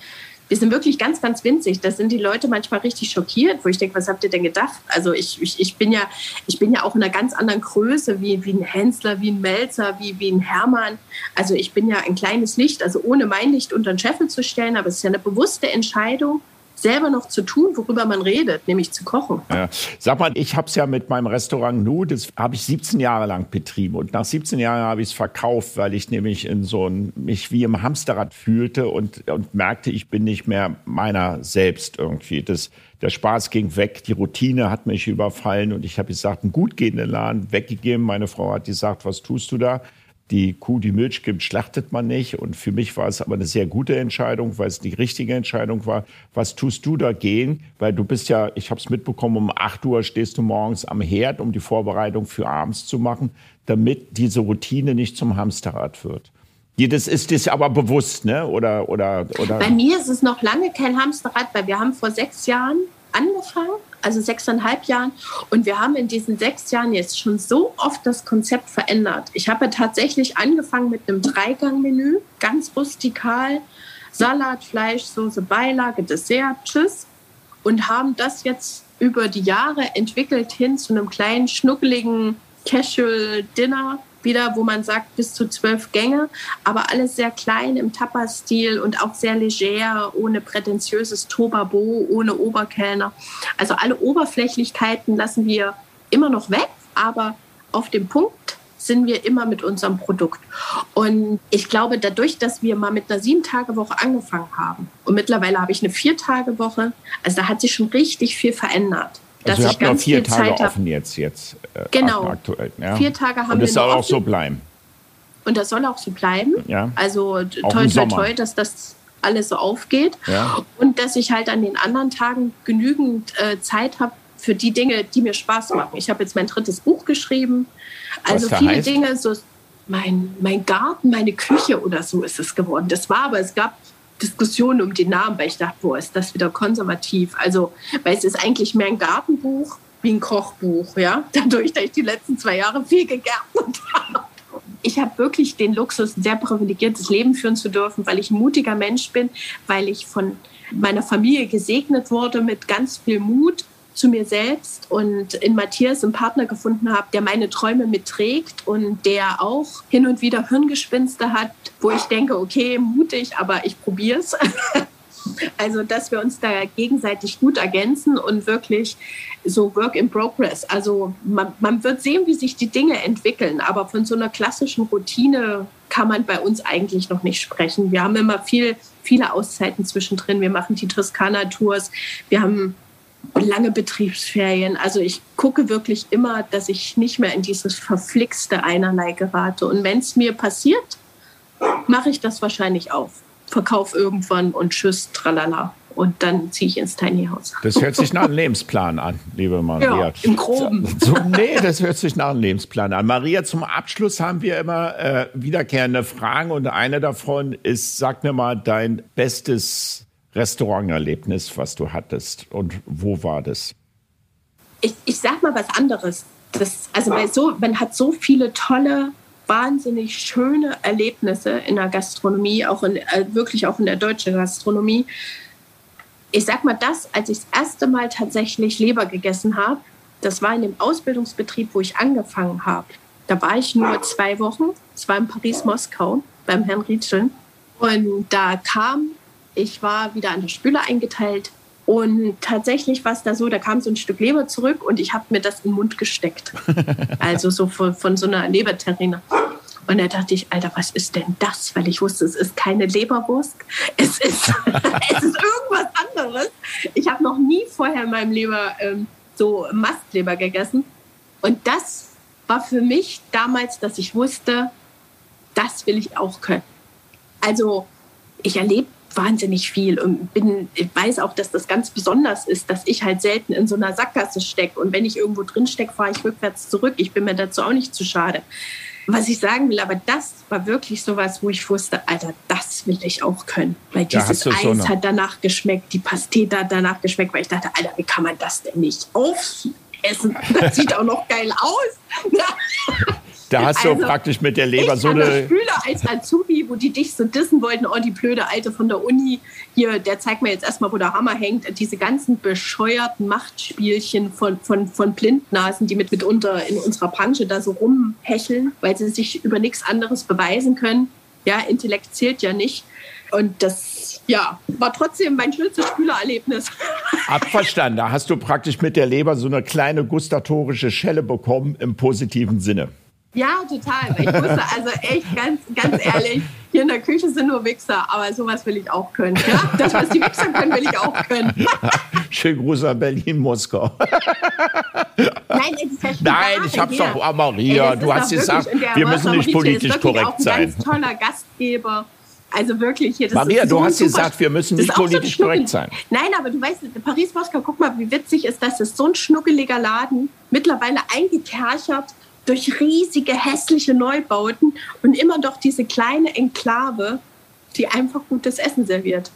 wir sind wirklich ganz, ganz winzig. Da sind die Leute manchmal richtig schockiert, wo ich denke, was habt ihr denn gedacht? Also ich, ich, ich, bin, ja, ich bin ja auch in einer ganz anderen Größe, wie, wie ein Hensler, wie ein Melzer, wie, wie ein Hermann. Also ich bin ja ein kleines Licht, also ohne mein Licht unter den Scheffel zu stellen, aber es ist ja eine bewusste Entscheidung, selber noch zu tun, worüber man redet, nämlich zu kochen. Ja. Sag mal, ich habe es ja mit meinem Restaurant Nu, das habe ich 17 Jahre lang betrieben und nach 17 Jahren habe ich es verkauft, weil ich nämlich in so ein, mich wie im Hamsterrad fühlte und, und merkte, ich bin nicht mehr meiner selbst irgendwie. Das, der Spaß ging weg, die Routine hat mich überfallen und ich habe gesagt, einen gut gehenden Laden weggegeben. Meine Frau hat gesagt, was tust du da? Die Kuh, die Milch gibt, schlachtet man nicht. Und für mich war es aber eine sehr gute Entscheidung, weil es die richtige Entscheidung war. Was tust du dagegen? Weil du bist ja, ich habe es mitbekommen, um 8 Uhr stehst du morgens am Herd, um die Vorbereitung für abends zu machen, damit diese Routine nicht zum Hamsterrad wird. Das ist dir aber bewusst, ne? Oder, oder, oder? Bei mir ist es noch lange kein Hamsterrad, weil wir haben vor sechs Jahren angefangen, also sechseinhalb Jahren. Und wir haben in diesen sechs Jahren jetzt schon so oft das Konzept verändert. Ich habe tatsächlich angefangen mit einem Dreigangmenü, ganz rustikal. Salat, Fleisch, Soße, Beilage, Dessert, Tschüss. Und haben das jetzt über die Jahre entwickelt hin zu einem kleinen, schnuckeligen Casual Dinner wieder, wo man sagt, bis zu zwölf Gänge, aber alles sehr klein im Tapas-Stil und auch sehr leger, ohne prätentiöses Tobabo, ohne Oberkellner. Also alle Oberflächlichkeiten lassen wir immer noch weg, aber auf dem Punkt sind wir immer mit unserem Produkt. Und ich glaube, dadurch, dass wir mal mit einer Sieben-Tage-Woche angefangen haben und mittlerweile habe ich eine Vier-Tage-Woche, also da hat sich schon richtig viel verändert. Also dass ich ganz vier viel Tage Zeit offen jetzt, jetzt äh, genau. aktuell. Ja. Vier Tage haben und das wir soll auch so bleiben. Und das soll auch so bleiben. Ja. Also toi, toi, toi, dass das alles so aufgeht. Ja. Und dass ich halt an den anderen Tagen genügend äh, Zeit habe für die Dinge, die mir Spaß machen. Ich habe jetzt mein drittes Buch geschrieben. Also viele heißt? Dinge, so mein, mein Garten, meine Küche oder so ist es geworden. Das war aber, es gab Diskussionen um den Namen, weil ich dachte, boah, ist das wieder konservativ. Also, weil es ist eigentlich mehr ein Gartenbuch wie ein Kochbuch, ja. Dadurch, dass ich die letzten zwei Jahre viel gegärtnet habe. Ich habe wirklich den Luxus, ein sehr privilegiertes Leben führen zu dürfen, weil ich ein mutiger Mensch bin, weil ich von meiner Familie gesegnet wurde mit ganz viel Mut zu mir selbst und in Matthias einen Partner gefunden habe, der meine Träume mitträgt und der auch hin und wieder Hirngespinste hat, wo ich denke, okay, mutig, aber ich probiere es. Also, dass wir uns da gegenseitig gut ergänzen und wirklich so Work in Progress. Also, man, man wird sehen, wie sich die Dinge entwickeln, aber von so einer klassischen Routine kann man bei uns eigentlich noch nicht sprechen. Wir haben immer viel, viele Auszeiten zwischendrin. Wir machen die Toskana-Tours. Wir haben lange Betriebsferien. Also ich gucke wirklich immer, dass ich nicht mehr in dieses verflixte Einerlei gerate. Und wenn es mir passiert, mache ich das wahrscheinlich auf. Verkauf irgendwann und tschüss, tralala. Und dann ziehe ich ins Tiny House. Das hört sich nach einem Lebensplan an, liebe Maria. Ja, im Groben. So, nee, das hört sich nach einem Lebensplan an. Maria, zum Abschluss haben wir immer äh, wiederkehrende Fragen und eine davon ist, sag mir mal dein bestes Restauranterlebnis, was du hattest und wo war das? Ich, ich sag mal was anderes. Das, also weil so, man hat so viele tolle, wahnsinnig schöne Erlebnisse in der Gastronomie, auch in, äh, wirklich auch in der deutschen Gastronomie. Ich sag mal das, als ich das erste Mal tatsächlich Leber gegessen habe, das war in dem Ausbildungsbetrieb, wo ich angefangen habe. Da war ich nur zwei Wochen. Es war in Paris-Moskau beim Herrn Rietscheln. Und da kam ich war wieder an der Spüle eingeteilt und tatsächlich war es da so, da kam so ein Stück Leber zurück und ich habe mir das in den Mund gesteckt. also so von, von so einer Leberterrine. Und da dachte ich, Alter, was ist denn das? Weil ich wusste, es ist keine Leberwurst. Es ist, es ist irgendwas anderes. Ich habe noch nie vorher in meinem Leber ähm, so Mastleber gegessen. Und das war für mich damals, dass ich wusste, das will ich auch können. Also ich erlebe wahnsinnig viel und bin, weiß auch, dass das ganz besonders ist, dass ich halt selten in so einer Sackgasse stecke. Und wenn ich irgendwo drin stecke, fahre ich rückwärts zurück. Ich bin mir dazu auch nicht zu schade. Was ich sagen will, aber das war wirklich sowas, wo ich wusste, Alter, das will ich auch können. Weil dieses Eis so hat danach geschmeckt, die Pastete hat danach geschmeckt, weil ich dachte, Alter, wie kann man das denn nicht aufessen? Das sieht auch noch geil aus. Da hast du also, praktisch mit der Leber so eine. Ich Schüler als Azubi, wo die dich so dissen wollten, oh, die blöde Alte von der Uni, hier, der zeigt mir jetzt erstmal, wo der Hammer hängt. Diese ganzen bescheuerten Machtspielchen von, von, von Blindnasen, die mit, mitunter in unserer Branche da so rumhecheln, weil sie sich über nichts anderes beweisen können. Ja, Intellekt zählt ja nicht. Und das, ja, war trotzdem mein schönstes Spülererlebnis. Abverstanden. Da hast du praktisch mit der Leber so eine kleine gustatorische Schelle bekommen im positiven Sinne. Ja, total. Ich wusste also echt ganz, ganz ehrlich, hier in der Küche sind nur Wichser, aber sowas will ich auch können. Ja? Das, was die Wichser können, will ich auch können. Schönen Gruß an Berlin, Moskau. Nein, Nein ich hab's doch, oh, Maria, Ey, du hast gesagt, wir müssen nicht politisch korrekt sein. Ein ganz toller Gastgeber. Also wirklich hier. Das Maria, du hast gesagt, wir müssen nicht politisch so korrekt sein. Nein, aber du weißt, Paris-Moskau, guck mal, wie witzig ist das. Das ist so ein schnuckeliger Laden, mittlerweile eingekerchert durch riesige, hässliche Neubauten und immer doch diese kleine Enklave, die einfach gutes Essen serviert.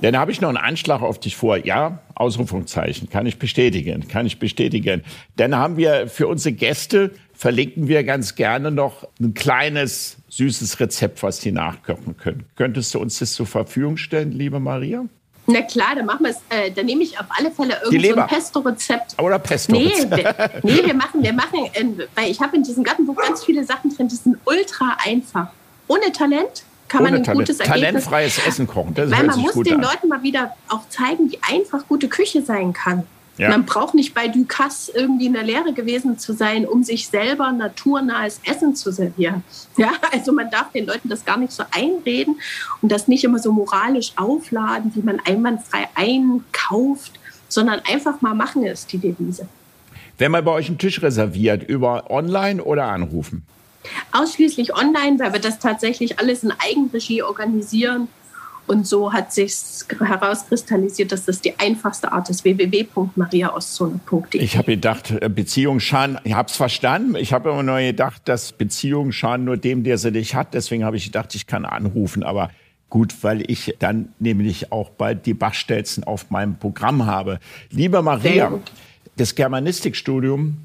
Dann habe ich noch einen Anschlag auf dich vor. Ja, Ausrufungszeichen, kann ich bestätigen, kann ich bestätigen. Dann haben wir für unsere Gäste, verlinken wir ganz gerne noch ein kleines, süßes Rezept, was die nachkochen können. Könntest du uns das zur Verfügung stellen, liebe Maria? Na klar, dann machen wir es. Äh, dann nehme ich auf alle Fälle irgendein so Pesto-Rezept. Oder Pesto. Nee, wir, nee, wir machen, wir machen, äh, weil ich habe in diesem Gartenbuch ganz viele Sachen drin, die sind ultra einfach. Ohne Talent kann Ohne man ein Talent. gutes Ergebnis. Talentfreies Essen kochen. Das weil man muss den an. Leuten mal wieder auch zeigen, wie einfach gute Küche sein kann. Ja. Man braucht nicht bei Ducasse irgendwie in der Lehre gewesen zu sein, um sich selber naturnahes Essen zu servieren. Ja, also man darf den Leuten das gar nicht so einreden und das nicht immer so moralisch aufladen, wie man einwandfrei einkauft, sondern einfach mal machen ist die Devise. Wenn man bei euch einen Tisch reserviert, über online oder anrufen? Ausschließlich online, weil wir das tatsächlich alles in Eigenregie organisieren und so hat sich herauskristallisiert, dass das die einfachste Art ist, www.mariaauszone.de. Ich habe gedacht, äh, Beziehungen schaden, ich habe es verstanden. Ich habe immer nur gedacht, dass Beziehungen schaden nur dem, der sie nicht hat. Deswegen habe ich gedacht, ich kann anrufen. Aber gut, weil ich dann nämlich auch bald die Bachstelzen auf meinem Programm habe. Liebe Maria, das Germanistikstudium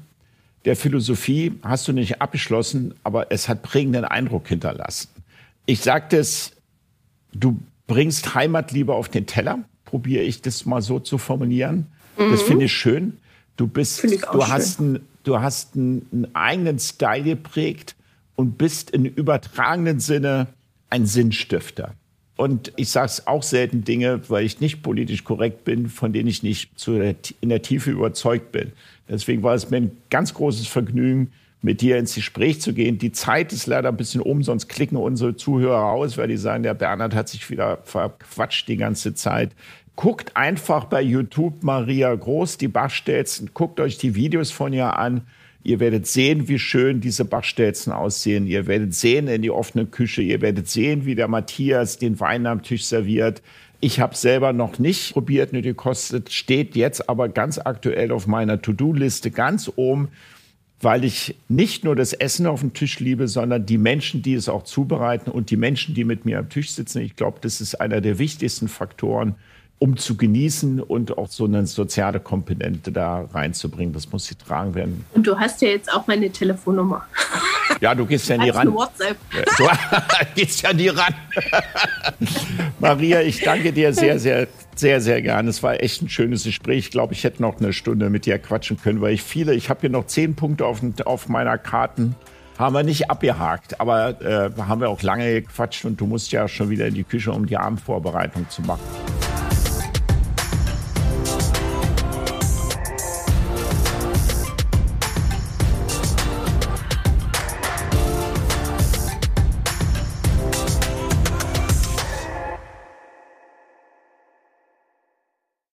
der Philosophie hast du nicht abgeschlossen, aber es hat prägenden Eindruck hinterlassen. Ich sagte es, du bringst Heimatliebe auf den Teller, probiere ich das mal so zu formulieren. Mhm. Das finde ich schön. Du bist, du schön. hast, ein, du hast einen, einen eigenen Style geprägt und bist in übertragenen Sinne ein Sinnstifter. Und ich sage es auch selten Dinge, weil ich nicht politisch korrekt bin, von denen ich nicht zu der, in der Tiefe überzeugt bin. Deswegen war es mir ein ganz großes Vergnügen, mit dir ins Gespräch zu gehen. Die Zeit ist leider ein bisschen um, sonst klicken unsere Zuhörer aus, weil die sagen, der Bernhard hat sich wieder verquatscht die ganze Zeit. Guckt einfach bei YouTube Maria Groß die Bachstelzen, guckt euch die Videos von ihr an. Ihr werdet sehen, wie schön diese Bachstelzen aussehen. Ihr werdet sehen in die offene Küche. Ihr werdet sehen, wie der Matthias den Wein am Tisch serviert. Ich habe selber noch nicht probiert, nur gekostet, steht jetzt aber ganz aktuell auf meiner To-Do-Liste ganz oben weil ich nicht nur das Essen auf dem Tisch liebe, sondern die Menschen, die es auch zubereiten und die Menschen, die mit mir am Tisch sitzen. Ich glaube, das ist einer der wichtigsten Faktoren, um zu genießen und auch so eine soziale Komponente da reinzubringen. Das muss getragen werden. Und du hast ja jetzt auch meine Telefonnummer. Ja, du gehst ja nie ran. WhatsApp. Du gehst ja nie ran. Maria, ich danke dir sehr, sehr, sehr, sehr gerne. Es war echt ein schönes Gespräch. Ich glaube, ich hätte noch eine Stunde mit dir quatschen können, weil ich viele, ich habe hier noch zehn Punkte auf, auf meiner Karten. Haben wir nicht abgehakt, aber äh, haben wir auch lange gequatscht und du musst ja schon wieder in die Küche, um die Abendvorbereitung zu machen.